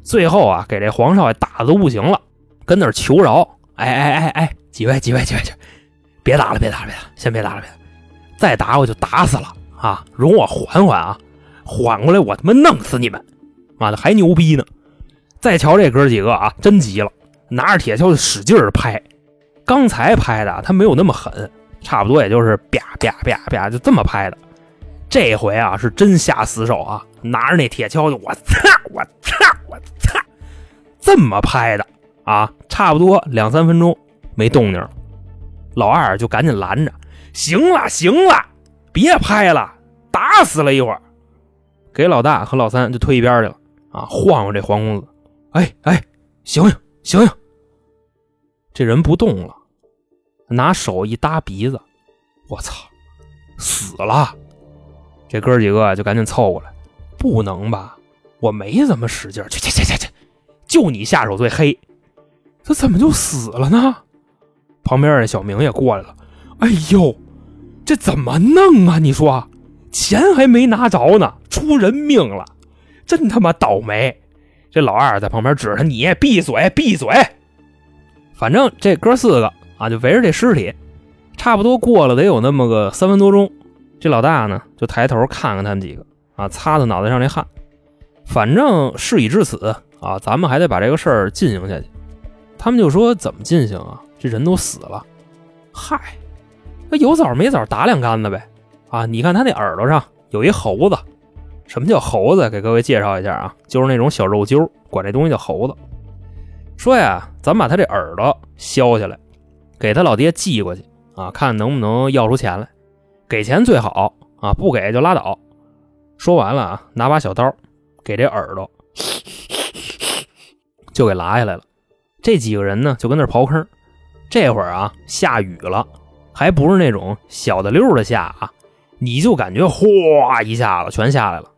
最后啊，给这黄少爷打的都不行了，跟那求饶：“哎哎哎哎，几位几位几位，别打了，别打了，别打，先别打了，别。”再打我就打死了啊！容我缓缓啊，缓过来我他妈弄死你们！妈的还牛逼呢！再瞧这哥几个啊，真急了，拿着铁锹就使劲儿拍。刚才拍的他没有那么狠，差不多也就是啪啪啪啪就这么拍的。这回啊是真下死手啊，拿着那铁锹就我操我操我操，这么拍的啊，差不多两三分钟没动静了。老二就赶紧拦着。行了行了，别拍了，打死了一会儿，给老大和老三就推一边去了啊！晃晃这黄公子，哎哎，醒醒醒醒！这人不动了，拿手一搭鼻子，我操，死了！这哥几个就赶紧凑过来，不能吧？我没怎么使劲，去去去去去，就你下手最黑，他怎么就死了呢？旁边的小明也过来了，哎呦！这怎么弄啊？你说，钱还没拿着呢，出人命了，真他妈倒霉！这老二在旁边指着：“你闭嘴，闭嘴！”反正这哥四个啊，就围着这尸体，差不多过了得有那么个三分多钟。这老大呢，就抬头看看他们几个啊，擦擦脑袋上这汗。反正事已至此啊，咱们还得把这个事儿进行下去。他们就说：“怎么进行啊？这人都死了。”嗨。那有枣没枣打两竿子呗，啊！你看他那耳朵上有一猴子，什么叫猴子？给各位介绍一下啊，就是那种小肉揪，管这东西叫猴子。说呀，咱把他这耳朵削下来，给他老爹寄过去啊，看能不能要出钱来。给钱最好啊，不给就拉倒。说完了啊，拿把小刀给这耳朵 就给拉下来了。这几个人呢，就跟那刨坑。这会儿啊，下雨了。还不是那种小的溜的下啊，你就感觉哗一下子全下来了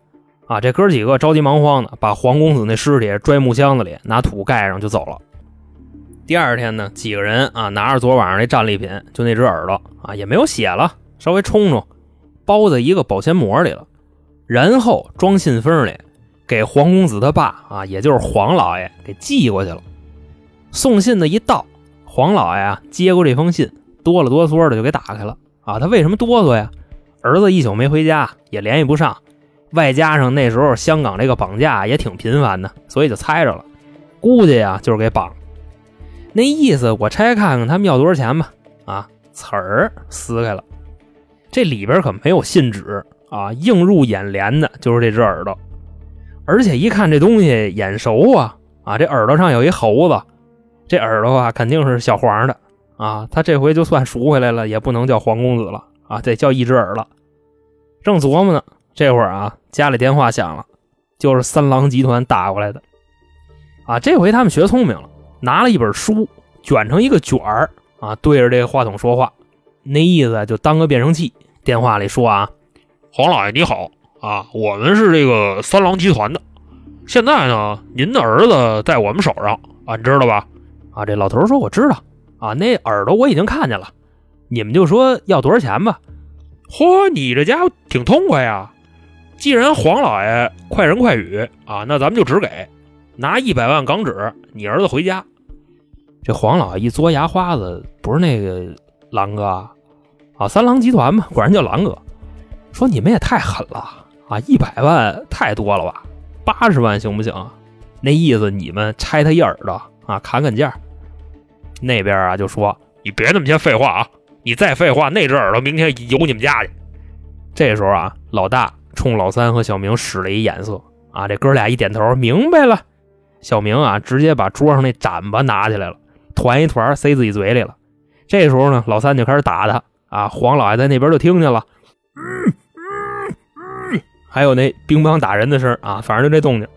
啊！这哥几个着急忙慌的把黄公子那尸体拽木箱子里，拿土盖上就走了。第二天呢，几个人啊拿着昨晚上那战利品，就那只耳朵啊也没有血了，稍微冲冲，包在一个保鲜膜里了，然后装信封里，给黄公子他爸啊，也就是黄老爷给寄过去了。送信的一到，黄老爷啊接过这封信。哆了哆嗦的就给打开了啊！他为什么哆嗦呀？儿子一宿没回家，也联系不上，外加上那时候香港这个绑架也挺频繁的，所以就猜着了，估计呀就是给绑。那意思我拆开看看他们要多少钱吧。啊，词儿撕开了，这里边可没有信纸啊，映入眼帘的就是这只耳朵，而且一看这东西眼熟啊啊，这耳朵上有一猴子，这耳朵啊肯定是小黄的啊，他这回就算赎回来了，也不能叫黄公子了啊，得叫一只耳了。正琢磨呢，这会儿啊家里电话响了，就是三郎集团打过来的啊，这回他们学聪明了，拿了一本书卷成一个卷儿。啊，对着这个话筒说话，那意思就当个变声器。电话里说啊，黄老爷你好啊，我们是这个三郎集团的。现在呢，您的儿子在我们手上啊，你知道吧？啊，这老头说我知道啊，那耳朵我已经看见了。你们就说要多少钱吧。嚯，你这家伙挺痛快呀！既然黄老爷快人快语啊，那咱们就只给拿一百万港纸，你儿子回家。这黄老爷一嘬牙花子，不是那个狼哥啊，三郎集团嘛，管人叫狼哥。说你们也太狠了啊，一百万太多了吧？八十万行不行？那意思你们拆他一耳朵啊，砍砍价。那边啊就说你别那么些废话啊，你再废话，那只耳朵明天游你们家去。这时候啊，老大冲老三和小明使了一眼色啊，这哥俩一点头，明白了。小明啊，直接把桌上那盏子拿起来了。团一团塞自己嘴里了，这时候呢，老三就开始打他啊。黄老爷在那边就听见了，嗯嗯嗯，还有那乒乓打人的声啊，反正就这动静。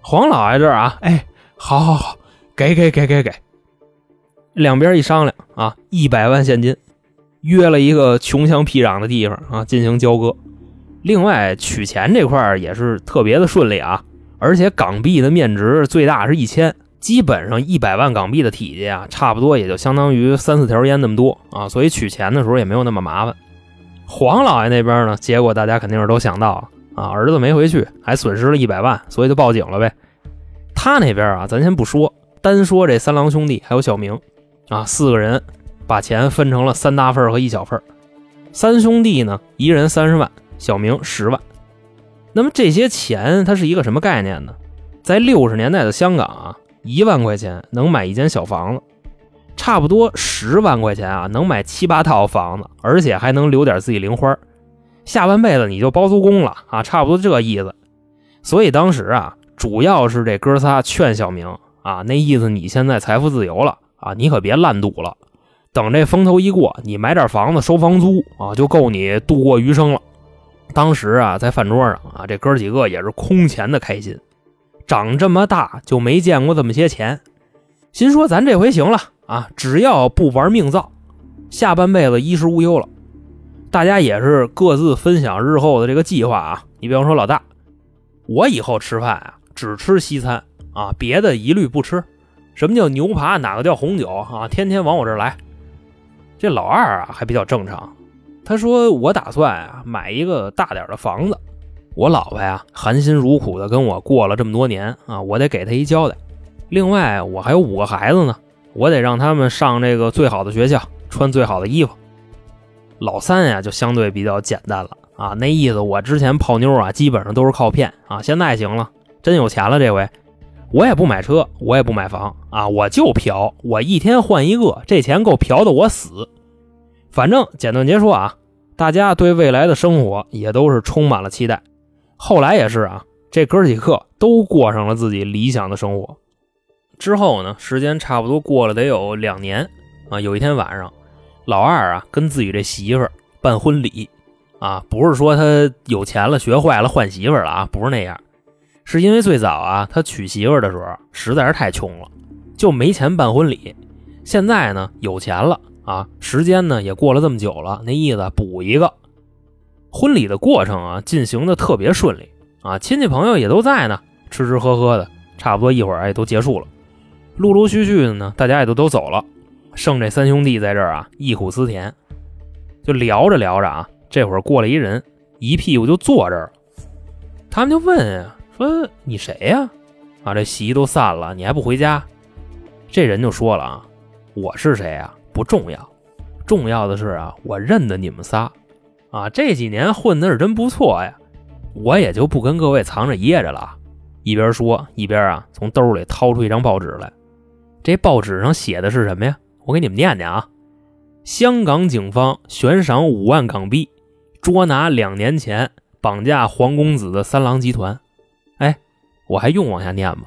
黄老爷这儿啊，哎，好好好，给给给给给。两边一商量啊，一百万现金，约了一个穷乡僻壤的地方啊进行交割。另外取钱这块也是特别的顺利啊，而且港币的面值最大是一千。基本上一百万港币的体积啊，差不多也就相当于三四条烟那么多啊，所以取钱的时候也没有那么麻烦。黄老爷那边呢，结果大家肯定是都想到了啊，儿子没回去，还损失了一百万，所以就报警了呗。他那边啊，咱先不说，单说这三郎兄弟还有小明啊，四个人把钱分成了三大份和一小份。三兄弟呢，一人三十万，小明十万。那么这些钱它是一个什么概念呢？在六十年代的香港啊。一万块钱能买一间小房子，差不多十万块钱啊，能买七八套房子，而且还能留点自己零花，下半辈子你就包租公了啊，差不多这意思。所以当时啊，主要是这哥仨劝小明啊，那意思你现在财富自由了啊，你可别烂赌了，等这风头一过，你买点房子收房租啊，就够你度过余生了。当时啊，在饭桌上啊，这哥几个也是空前的开心。长这么大就没见过这么些钱，心说咱这回行了啊！只要不玩命造，下半辈子衣食无忧了。大家也是各自分享日后的这个计划啊。你比方说老大，我以后吃饭啊只吃西餐啊，别的一律不吃。什么叫牛扒？哪个叫红酒啊？天天往我这儿来。这老二啊还比较正常，他说我打算啊买一个大点的房子。我老婆呀，含辛茹苦的跟我过了这么多年啊，我得给她一交代。另外，我还有五个孩子呢，我得让他们上这个最好的学校，穿最好的衣服。老三呀，就相对比较简单了啊，那意思我之前泡妞啊，基本上都是靠骗啊，现在行了，真有钱了，这回我也不买车，我也不买房啊，我就嫖，我一天换一个，这钱够嫖的我死。反正简短结束啊，大家对未来的生活也都是充满了期待。后来也是啊，这哥几个都过上了自己理想的生活。之后呢，时间差不多过了得有两年啊。有一天晚上，老二啊跟自己这媳妇儿办婚礼啊，不是说他有钱了学坏了换媳妇儿了啊，不是那样，是因为最早啊他娶媳妇的时候实在是太穷了，就没钱办婚礼。现在呢有钱了啊，时间呢也过了这么久了，那意思补一个。婚礼的过程啊，进行的特别顺利啊，亲戚朋友也都在呢，吃吃喝喝的，差不多一会儿也都结束了。陆陆续续的呢，大家也都都走了，剩这三兄弟在这儿啊，忆苦思甜，就聊着聊着啊，这会儿过来一人，一屁股就坐这儿了。他们就问啊，说你谁呀？啊，这席都散了，你还不回家？这人就说了啊，我是谁啊？不重要，重要的是啊，我认得你们仨。啊，这几年混的是真不错呀！我也就不跟各位藏着掖着了。一边说一边啊，从兜里掏出一张报纸来。这报纸上写的是什么呀？我给你们念念啊。香港警方悬赏五万港币，捉拿两年前绑架黄公子的三狼集团。我还用往下念吗？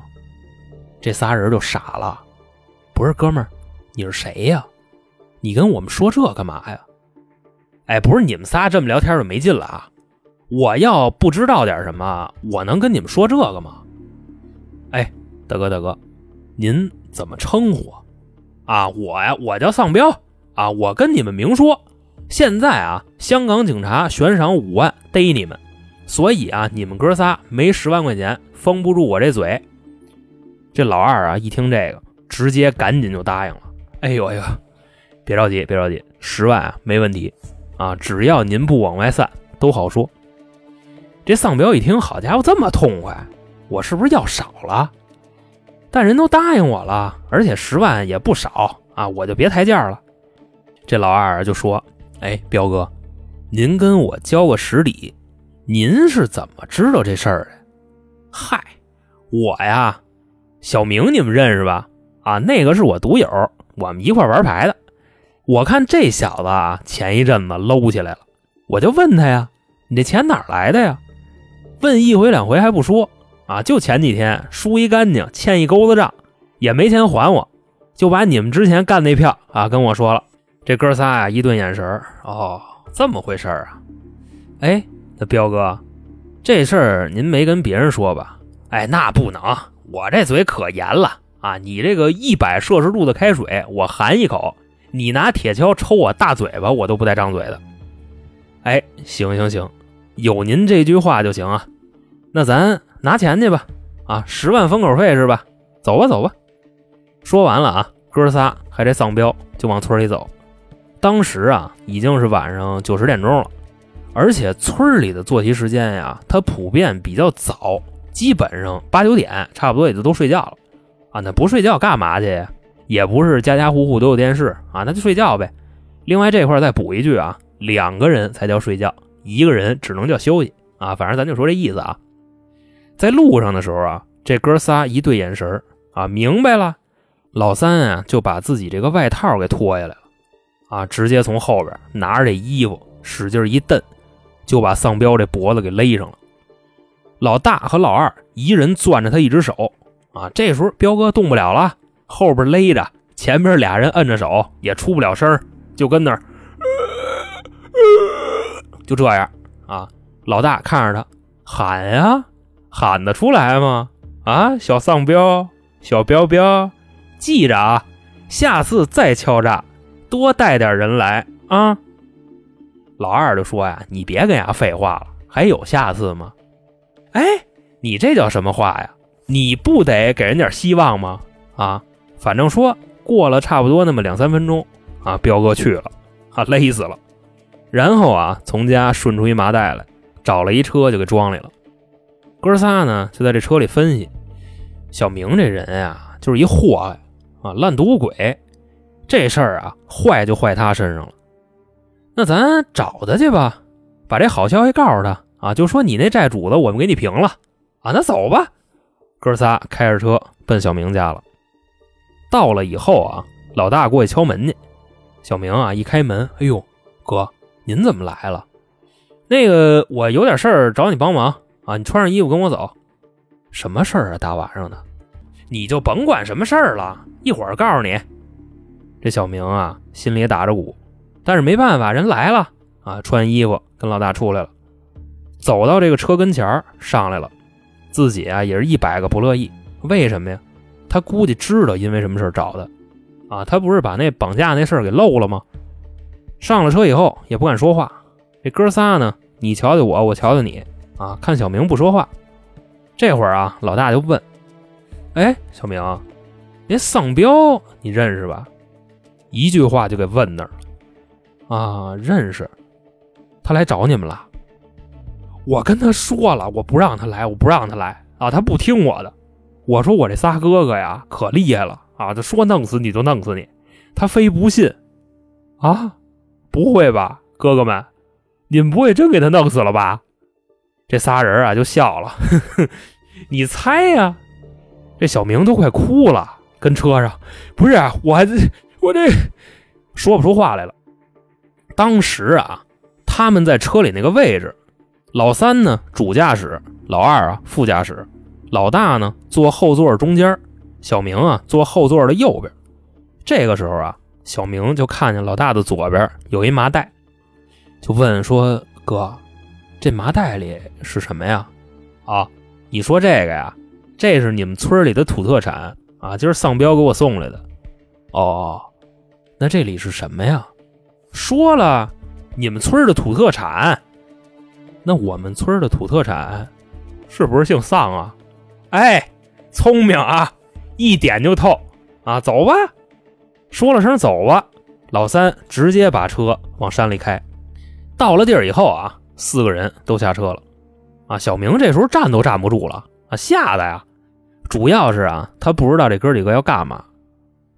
这仨人就傻了。不是哥们儿，你是谁呀？你跟我们说这干嘛呀？哎，不是你们仨这么聊天就没劲了啊！我要不知道点什么，我能跟你们说这个吗？哎，大哥大哥，您怎么称呼啊？我呀，我叫丧彪啊！我跟你们明说，现在啊，香港警察悬赏五万逮你们，所以啊，你们哥仨没十万块钱封不住我这嘴。这老二啊，一听这个，直接赶紧就答应了。哎呦哎呦，别着急别着急，十万啊没问题啊，只要您不往外散，都好说。这丧彪一听，好家伙，这么痛快！我是不是要少了？但人都答应我了，而且十万也不少啊，我就别抬价了。这老二就说：“哎，彪哥，您跟我交个实底，您是怎么知道这事儿的？”嗨，我呀，小明你们认识吧？啊，那个是我赌友，我们一块玩牌的。我看这小子啊，前一阵子搂起来了，我就问他呀：“你这钱哪来的呀？”问一回两回还不说。啊，就前几天输一干净，欠一钩子账，也没钱还我，就把你们之前干那票啊跟我说了。这哥仨呀一顿眼神哦，这么回事啊？哎，那彪哥，这事儿您没跟别人说吧？哎，那不能，我这嘴可严了啊！你这个一百摄氏度的开水，我含一口，你拿铁锹抽我大嘴巴，我都不带张嘴的。哎，行行行，有您这句话就行啊。那咱。拿钱去吧，啊，十万封口费是吧？走吧，走吧。说完了啊，哥仨还这丧彪就往村里走。当时啊，已经是晚上九十点钟了，而且村里的作息时间呀，它普遍比较早，基本上八九点差不多也就都睡觉了。啊，那不睡觉干嘛去？也不是家家户户都有电视啊，那就睡觉呗。另外这块再补一句啊，两个人才叫睡觉，一个人只能叫休息啊。反正咱就说这意思啊。在路上的时候啊，这哥仨一对眼神啊，明白了。老三啊，就把自己这个外套给脱下来了，啊，直接从后边拿着这衣服使劲一蹬，就把丧彪这脖子给勒上了。老大和老二一人攥着他一只手，啊，这时候彪哥动不了了，后边勒着，前边俩人摁着手也出不了声就跟那儿，就这样啊。老大看着他喊呀。喊得出来吗？啊，小丧彪，小彪彪，记着啊，下次再敲诈，多带点人来啊。老二就说呀：“你别跟伢废话了，还有下次吗？”哎，你这叫什么话呀？你不得给人点希望吗？啊，反正说过了差不多那么两三分钟啊，彪哥去了，啊，勒死了。然后啊，从家顺出一麻袋来，找了一车就给装里了。哥仨呢，就在这车里分析，小明这人呀，就是一祸害啊，烂赌鬼。这事儿啊，坏就坏他身上了。那咱找他去吧，把这好消息告诉他啊，就说你那债主子我们给你平了啊。那走吧，哥仨开着车奔小明家了。到了以后啊，老大过去敲门去。小明啊，一开门，哎呦，哥，您怎么来了？那个，我有点事儿找你帮忙。啊，你穿上衣服跟我走，什么事儿啊？大晚上的，你就甭管什么事儿了，一会儿告诉你。这小明啊，心里打着鼓，但是没办法，人来了啊，穿衣服跟老大出来了，走到这个车跟前上来了，自己啊也是一百个不乐意。为什么呀？他估计知道因为什么事找的啊，他不是把那绑架那事儿给漏了吗？上了车以后也不敢说话。这哥仨呢，你瞧瞧我，我瞧瞧你。啊！看小明不说话，这会儿啊，老大就问：“哎，小明，那丧彪你认识吧？”一句话就给问那儿了。啊，认识。他来找你们了。我跟他说了，我不让他来，我不让他来啊！他不听我的。我说我这仨哥哥呀，可厉害了啊！他说弄死你就弄死你，他非不信。啊？不会吧，哥哥们，你们不会真给他弄死了吧？这仨人啊就笑了，呵 呵你猜呀？这小明都快哭了，跟车上不是啊，我还我这说不出话来了。当时啊，他们在车里那个位置，老三呢主驾驶，老二啊副驾驶，老大呢坐后座中间，小明啊坐后座的右边。这个时候啊，小明就看见老大的左边有一麻袋，就问说：“哥，这麻袋里是什么呀？”啊，你说这个呀，这是你们村里的土特产啊，今儿丧彪给我送来的。哦，那这里是什么呀？说了，你们村的土特产。那我们村的土特产是不是姓丧啊？哎，聪明啊，一点就透啊！走吧，说了声走吧，老三直接把车往山里开。到了地儿以后啊，四个人都下车了。啊，小明这时候站都站不住了啊，吓得呀！主要是啊，他不知道这哥几个要干嘛。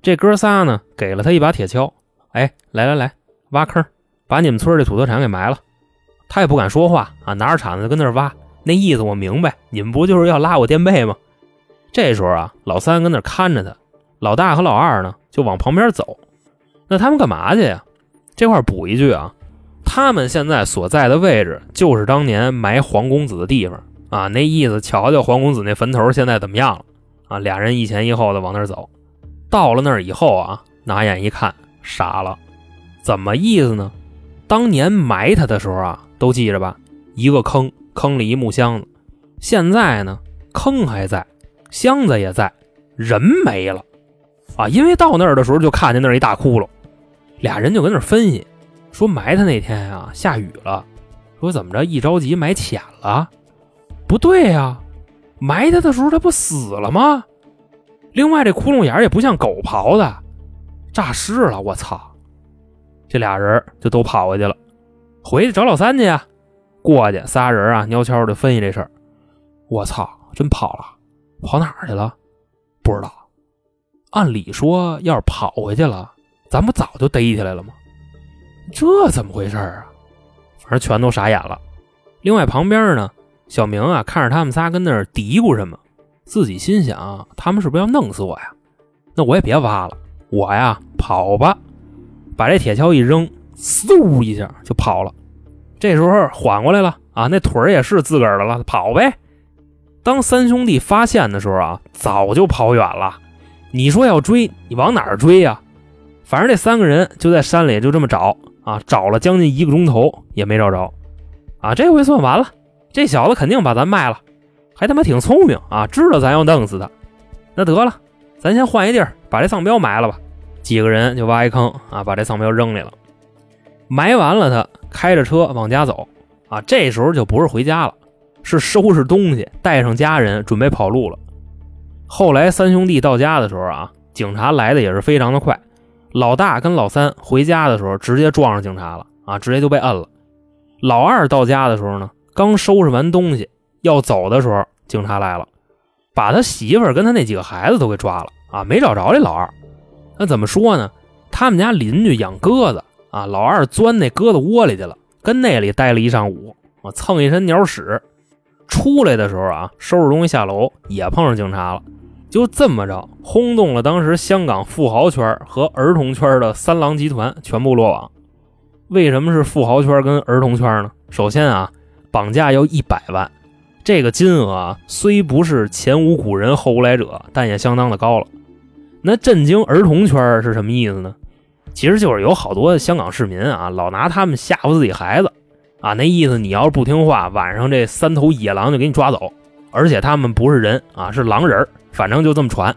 这哥仨呢，给了他一把铁锹，哎，来来来。挖坑，把你们村的土特产给埋了。他也不敢说话啊，拿着铲子跟那挖。那意思我明白，你们不就是要拉我垫背吗？这时候啊，老三跟那看着他，老大和老二呢就往旁边走。那他们干嘛去呀？这块补一句啊，他们现在所在的位置就是当年埋黄公子的地方啊。那意思，瞧瞧黄公子那坟头现在怎么样了啊？俩人一前一后的往那儿走。到了那儿以后啊，拿眼一看，傻了。怎么意思呢？当年埋他的时候啊，都记着吧？一个坑，坑里一木箱子。现在呢，坑还在，箱子也在，人没了啊！因为到那儿的时候就看见那儿一大窟窿，俩人就跟那儿分析，说埋他那天啊下雨了，说怎么着一着急埋浅了？不对呀，埋他的时候他不死了吗？另外这窟窿眼也不像狗刨的，诈尸了！我操！这俩人就都跑回去了，回去找老三去呀。过去仨人啊，悄悄的分析这事儿。我操，真跑了，跑哪儿去了？不知道。按理说，要是跑回去了，咱不早就逮起来了吗？这怎么回事啊？反正全都傻眼了。另外旁边呢，小明啊，看着他们仨跟那儿嘀咕什么，自己心想：他们是不是要弄死我呀？那我也别挖了，我呀跑吧。把这铁锹一扔，嗖一下就跑了。这时候缓过来了啊，那腿儿也是自个儿的了，跑呗。当三兄弟发现的时候啊，早就跑远了。你说要追，你往哪儿追呀？反正这三个人就在山里就这么找啊，找了将近一个钟头也没找着。啊，这回算完了，这小子肯定把咱卖了，还他妈挺聪明啊，知道咱要弄死他。那得了，咱先换一地儿，把这丧彪埋了吧。几个人就挖一坑啊，把这丧彪扔里了，埋完了，他开着车往家走啊。这时候就不是回家了，是收拾东西，带上家人准备跑路了。后来三兄弟到家的时候啊，警察来的也是非常的快。老大跟老三回家的时候，直接撞上警察了啊，直接就被摁了。老二到家的时候呢，刚收拾完东西要走的时候，警察来了，把他媳妇跟他那几个孩子都给抓了啊，没找着这老二。那怎么说呢？他们家邻居养鸽子啊，老二钻那鸽子窝里去了，跟那里待了一上午，啊，蹭一身鸟屎。出来的时候啊，收拾东西下楼也碰上警察了，就这么着轰动了当时香港富豪圈和儿童圈的三狼集团全部落网。为什么是富豪圈跟儿童圈呢？首先啊，绑架要一百万，这个金额啊，虽不是前无古人后无来者，但也相当的高了。那震惊儿童圈是什么意思呢？其实就是有好多香港市民啊，老拿他们吓唬自己孩子啊。那意思，你要是不听话，晚上这三头野狼就给你抓走，而且他们不是人啊，是狼人反正就这么传。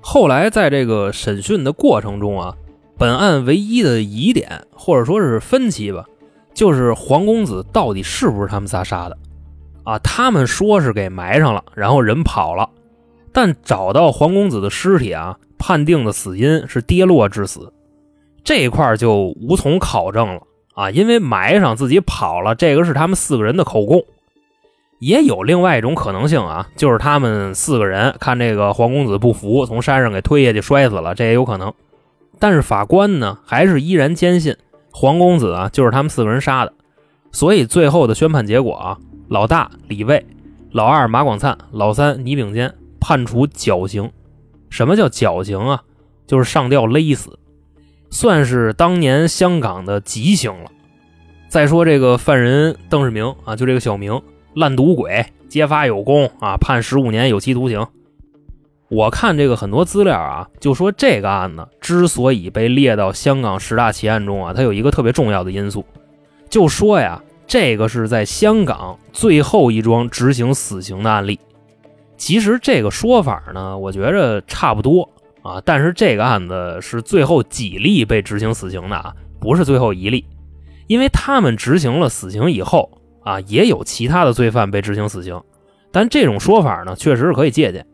后来在这个审讯的过程中啊，本案唯一的疑点或者说是分歧吧，就是黄公子到底是不是他们仨杀的啊？他们说是给埋上了，然后人跑了。但找到黄公子的尸体啊，判定的死因是跌落致死，这一块就无从考证了啊，因为埋上自己跑了，这个是他们四个人的口供。也有另外一种可能性啊，就是他们四个人看这个黄公子不服，从山上给推下去摔死了，这也有可能。但是法官呢，还是依然坚信黄公子啊就是他们四个人杀的，所以最后的宣判结果啊，老大李卫、老二马广灿、老三倪秉坚判处绞刑。什么叫绞刑啊？就是上吊勒死，算是当年香港的极刑了。再说这个犯人邓世明啊，就这个小明，烂赌鬼，揭发有功啊，判十五年有期徒刑。我看这个很多资料啊，就说这个案子之所以被列到香港十大奇案中啊，它有一个特别重要的因素，就说呀，这个是在香港最后一桩执行死刑的案例。其实这个说法呢，我觉着差不多啊，但是这个案子是最后几例被执行死刑的啊，不是最后一例。因为他们执行了死刑以后啊，也有其他的罪犯被执行死刑，但这种说法呢，确实是可以借鉴。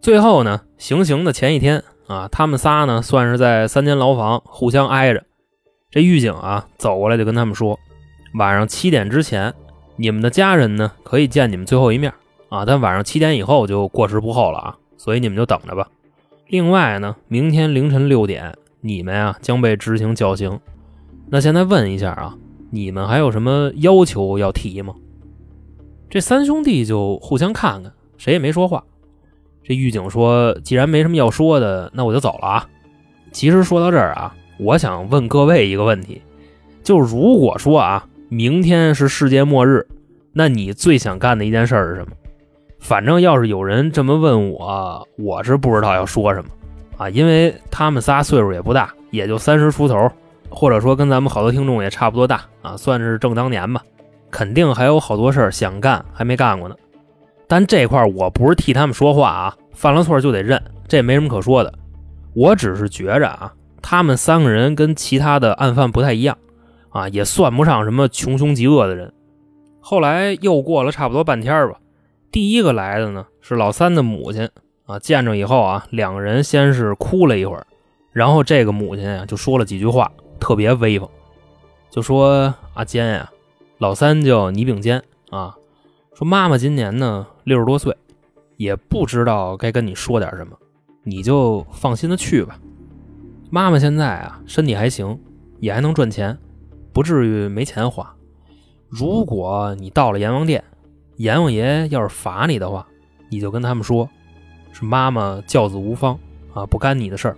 最后呢，行刑的前一天啊，他们仨呢算是在三间牢房互相挨着。这狱警啊走过来就跟他们说，晚上七点之前，你们的家人呢可以见你们最后一面啊，但晚上七点以后就过时不候了啊，所以你们就等着吧。另外呢，明天凌晨六点，你们啊将被执行绞刑。那现在问一下啊，你们还有什么要求要提吗？这三兄弟就互相看看，谁也没说话。这狱警说：“既然没什么要说的，那我就走了啊。”其实说到这儿啊，我想问各位一个问题：就如果说啊，明天是世界末日，那你最想干的一件事是什么？反正要是有人这么问我，我是不知道要说什么啊，因为他们仨岁数也不大，也就三十出头。或者说跟咱们好多听众也差不多大啊，算是正当年吧，肯定还有好多事儿想干还没干过呢。但这块我不是替他们说话啊，犯了错就得认，这没什么可说的。我只是觉着啊，他们三个人跟其他的案犯不太一样啊，也算不上什么穷凶极恶的人。后来又过了差不多半天吧，第一个来的呢是老三的母亲啊，见着以后啊，两个人先是哭了一会儿，然后这个母亲啊就说了几句话。特别威风，就说阿坚呀，老三叫倪炳坚啊，说妈妈今年呢六十多岁，也不知道该跟你说点什么，你就放心的去吧。妈妈现在啊身体还行，也还能赚钱，不至于没钱花。如果你到了阎王殿，阎王爷要是罚你的话，你就跟他们说，是妈妈教子无方啊，不干你的事儿。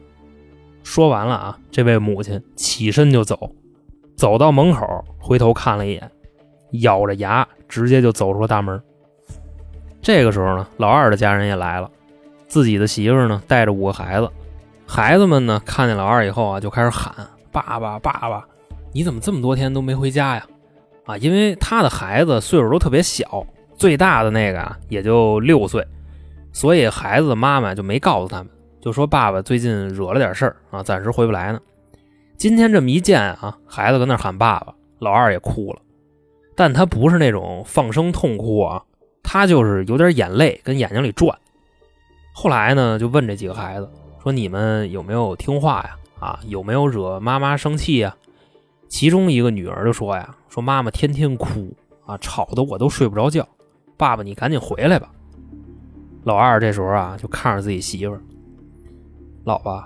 说完了啊，这位母亲起身就走，走到门口，回头看了一眼，咬着牙直接就走出了大门。这个时候呢，老二的家人也来了，自己的媳妇呢带着五个孩子，孩子们呢看见老二以后啊，就开始喊：“爸爸，爸爸，你怎么这么多天都没回家呀？”啊，因为他的孩子岁数都特别小，最大的那个啊也就六岁，所以孩子的妈妈就没告诉他们。就说爸爸最近惹了点事儿啊，暂时回不来呢。今天这么一见啊，孩子搁那喊爸爸，老二也哭了，但他不是那种放声痛哭啊，他就是有点眼泪跟眼睛里转。后来呢，就问这几个孩子说：“你们有没有听话呀？啊，有没有惹妈妈生气呀？”其中一个女儿就说：“呀，说妈妈天天哭啊，吵得我都睡不着觉。爸爸，你赶紧回来吧。”老二这时候啊，就看着自己媳妇儿。老婆，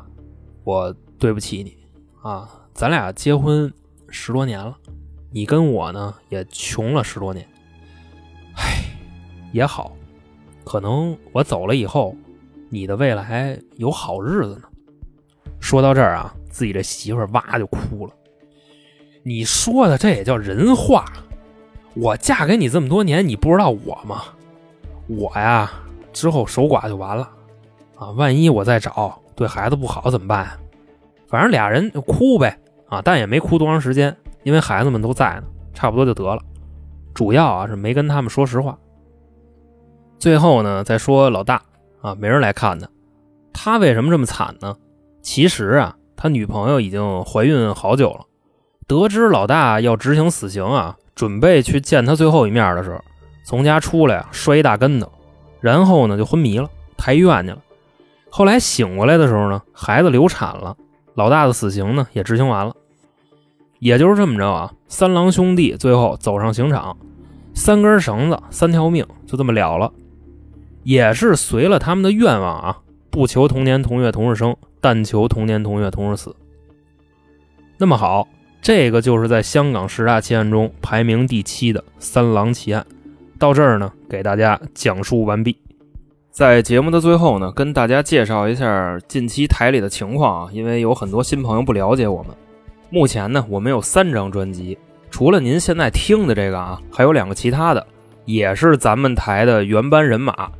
我对不起你啊！咱俩结婚十多年了，你跟我呢也穷了十多年。唉，也好，可能我走了以后，你的未来有好日子呢。说到这儿啊，自己这媳妇哇就哭了。你说的这也叫人话？我嫁给你这么多年，你不知道我吗？我呀，之后守寡就完了啊！万一我再找……对孩子不好怎么办？反正俩人就哭呗啊，但也没哭多长时间，因为孩子们都在呢，差不多就得了。主要啊是没跟他们说实话。最后呢，再说老大啊，没人来看他，他为什么这么惨呢？其实啊，他女朋友已经怀孕好久了，得知老大要执行死刑啊，准备去见他最后一面的时候，从家出来啊，摔一大跟头，然后呢就昏迷了，抬医院去了。后来醒过来的时候呢，孩子流产了，老大的死刑呢也执行完了。也就是这么着啊，三郎兄弟最后走上刑场，三根绳子，三条命，就这么了了。也是随了他们的愿望啊，不求同年同月同日生，但求同年同月同日死。那么好，这个就是在香港十大奇案中排名第七的三郎奇案。到这儿呢，给大家讲述完毕。在节目的最后呢，跟大家介绍一下近期台里的情况啊，因为有很多新朋友不了解我们。目前呢，我们有三张专辑，除了您现在听的这个啊，还有两个其他的，也是咱们台的原班人马。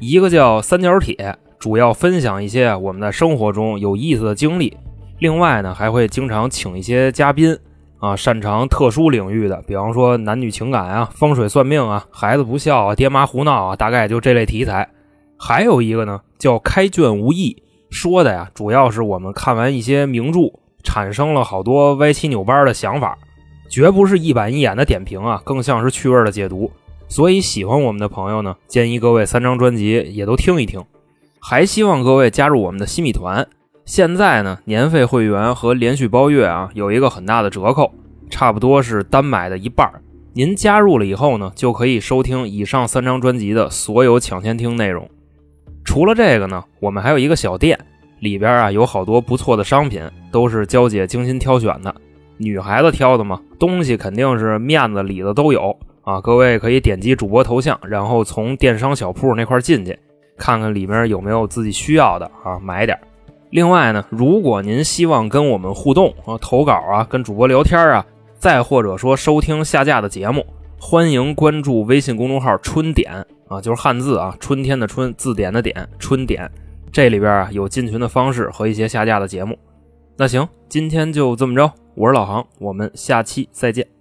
一个叫三角铁，主要分享一些我们在生活中有意思的经历。另外呢，还会经常请一些嘉宾啊，擅长特殊领域的，比方说男女情感啊、风水算命啊、孩子不孝啊、爹妈胡闹啊，大概就这类题材。还有一个呢，叫开卷无益，说的呀，主要是我们看完一些名著，产生了好多歪七扭八的想法，绝不是一板一眼的点评啊，更像是趣味的解读。所以喜欢我们的朋友呢，建议各位三张专辑也都听一听，还希望各位加入我们的新米团。现在呢，年费会员和连续包月啊，有一个很大的折扣，差不多是单买的一半您加入了以后呢，就可以收听以上三张专辑的所有抢先听内容。除了这个呢，我们还有一个小店，里边啊有好多不错的商品，都是娇姐精心挑选的。女孩子挑的嘛，东西肯定是面子里子都有啊。各位可以点击主播头像，然后从电商小铺那块进去，看看里面有没有自己需要的啊，买点。另外呢，如果您希望跟我们互动啊、投稿啊、跟主播聊天啊，再或者说收听下架的节目，欢迎关注微信公众号“春点”。啊，就是汉字啊，春天的春，字典的典，春点。这里边啊有进群的方式和一些下架的节目。那行，今天就这么着，我是老航，我们下期再见。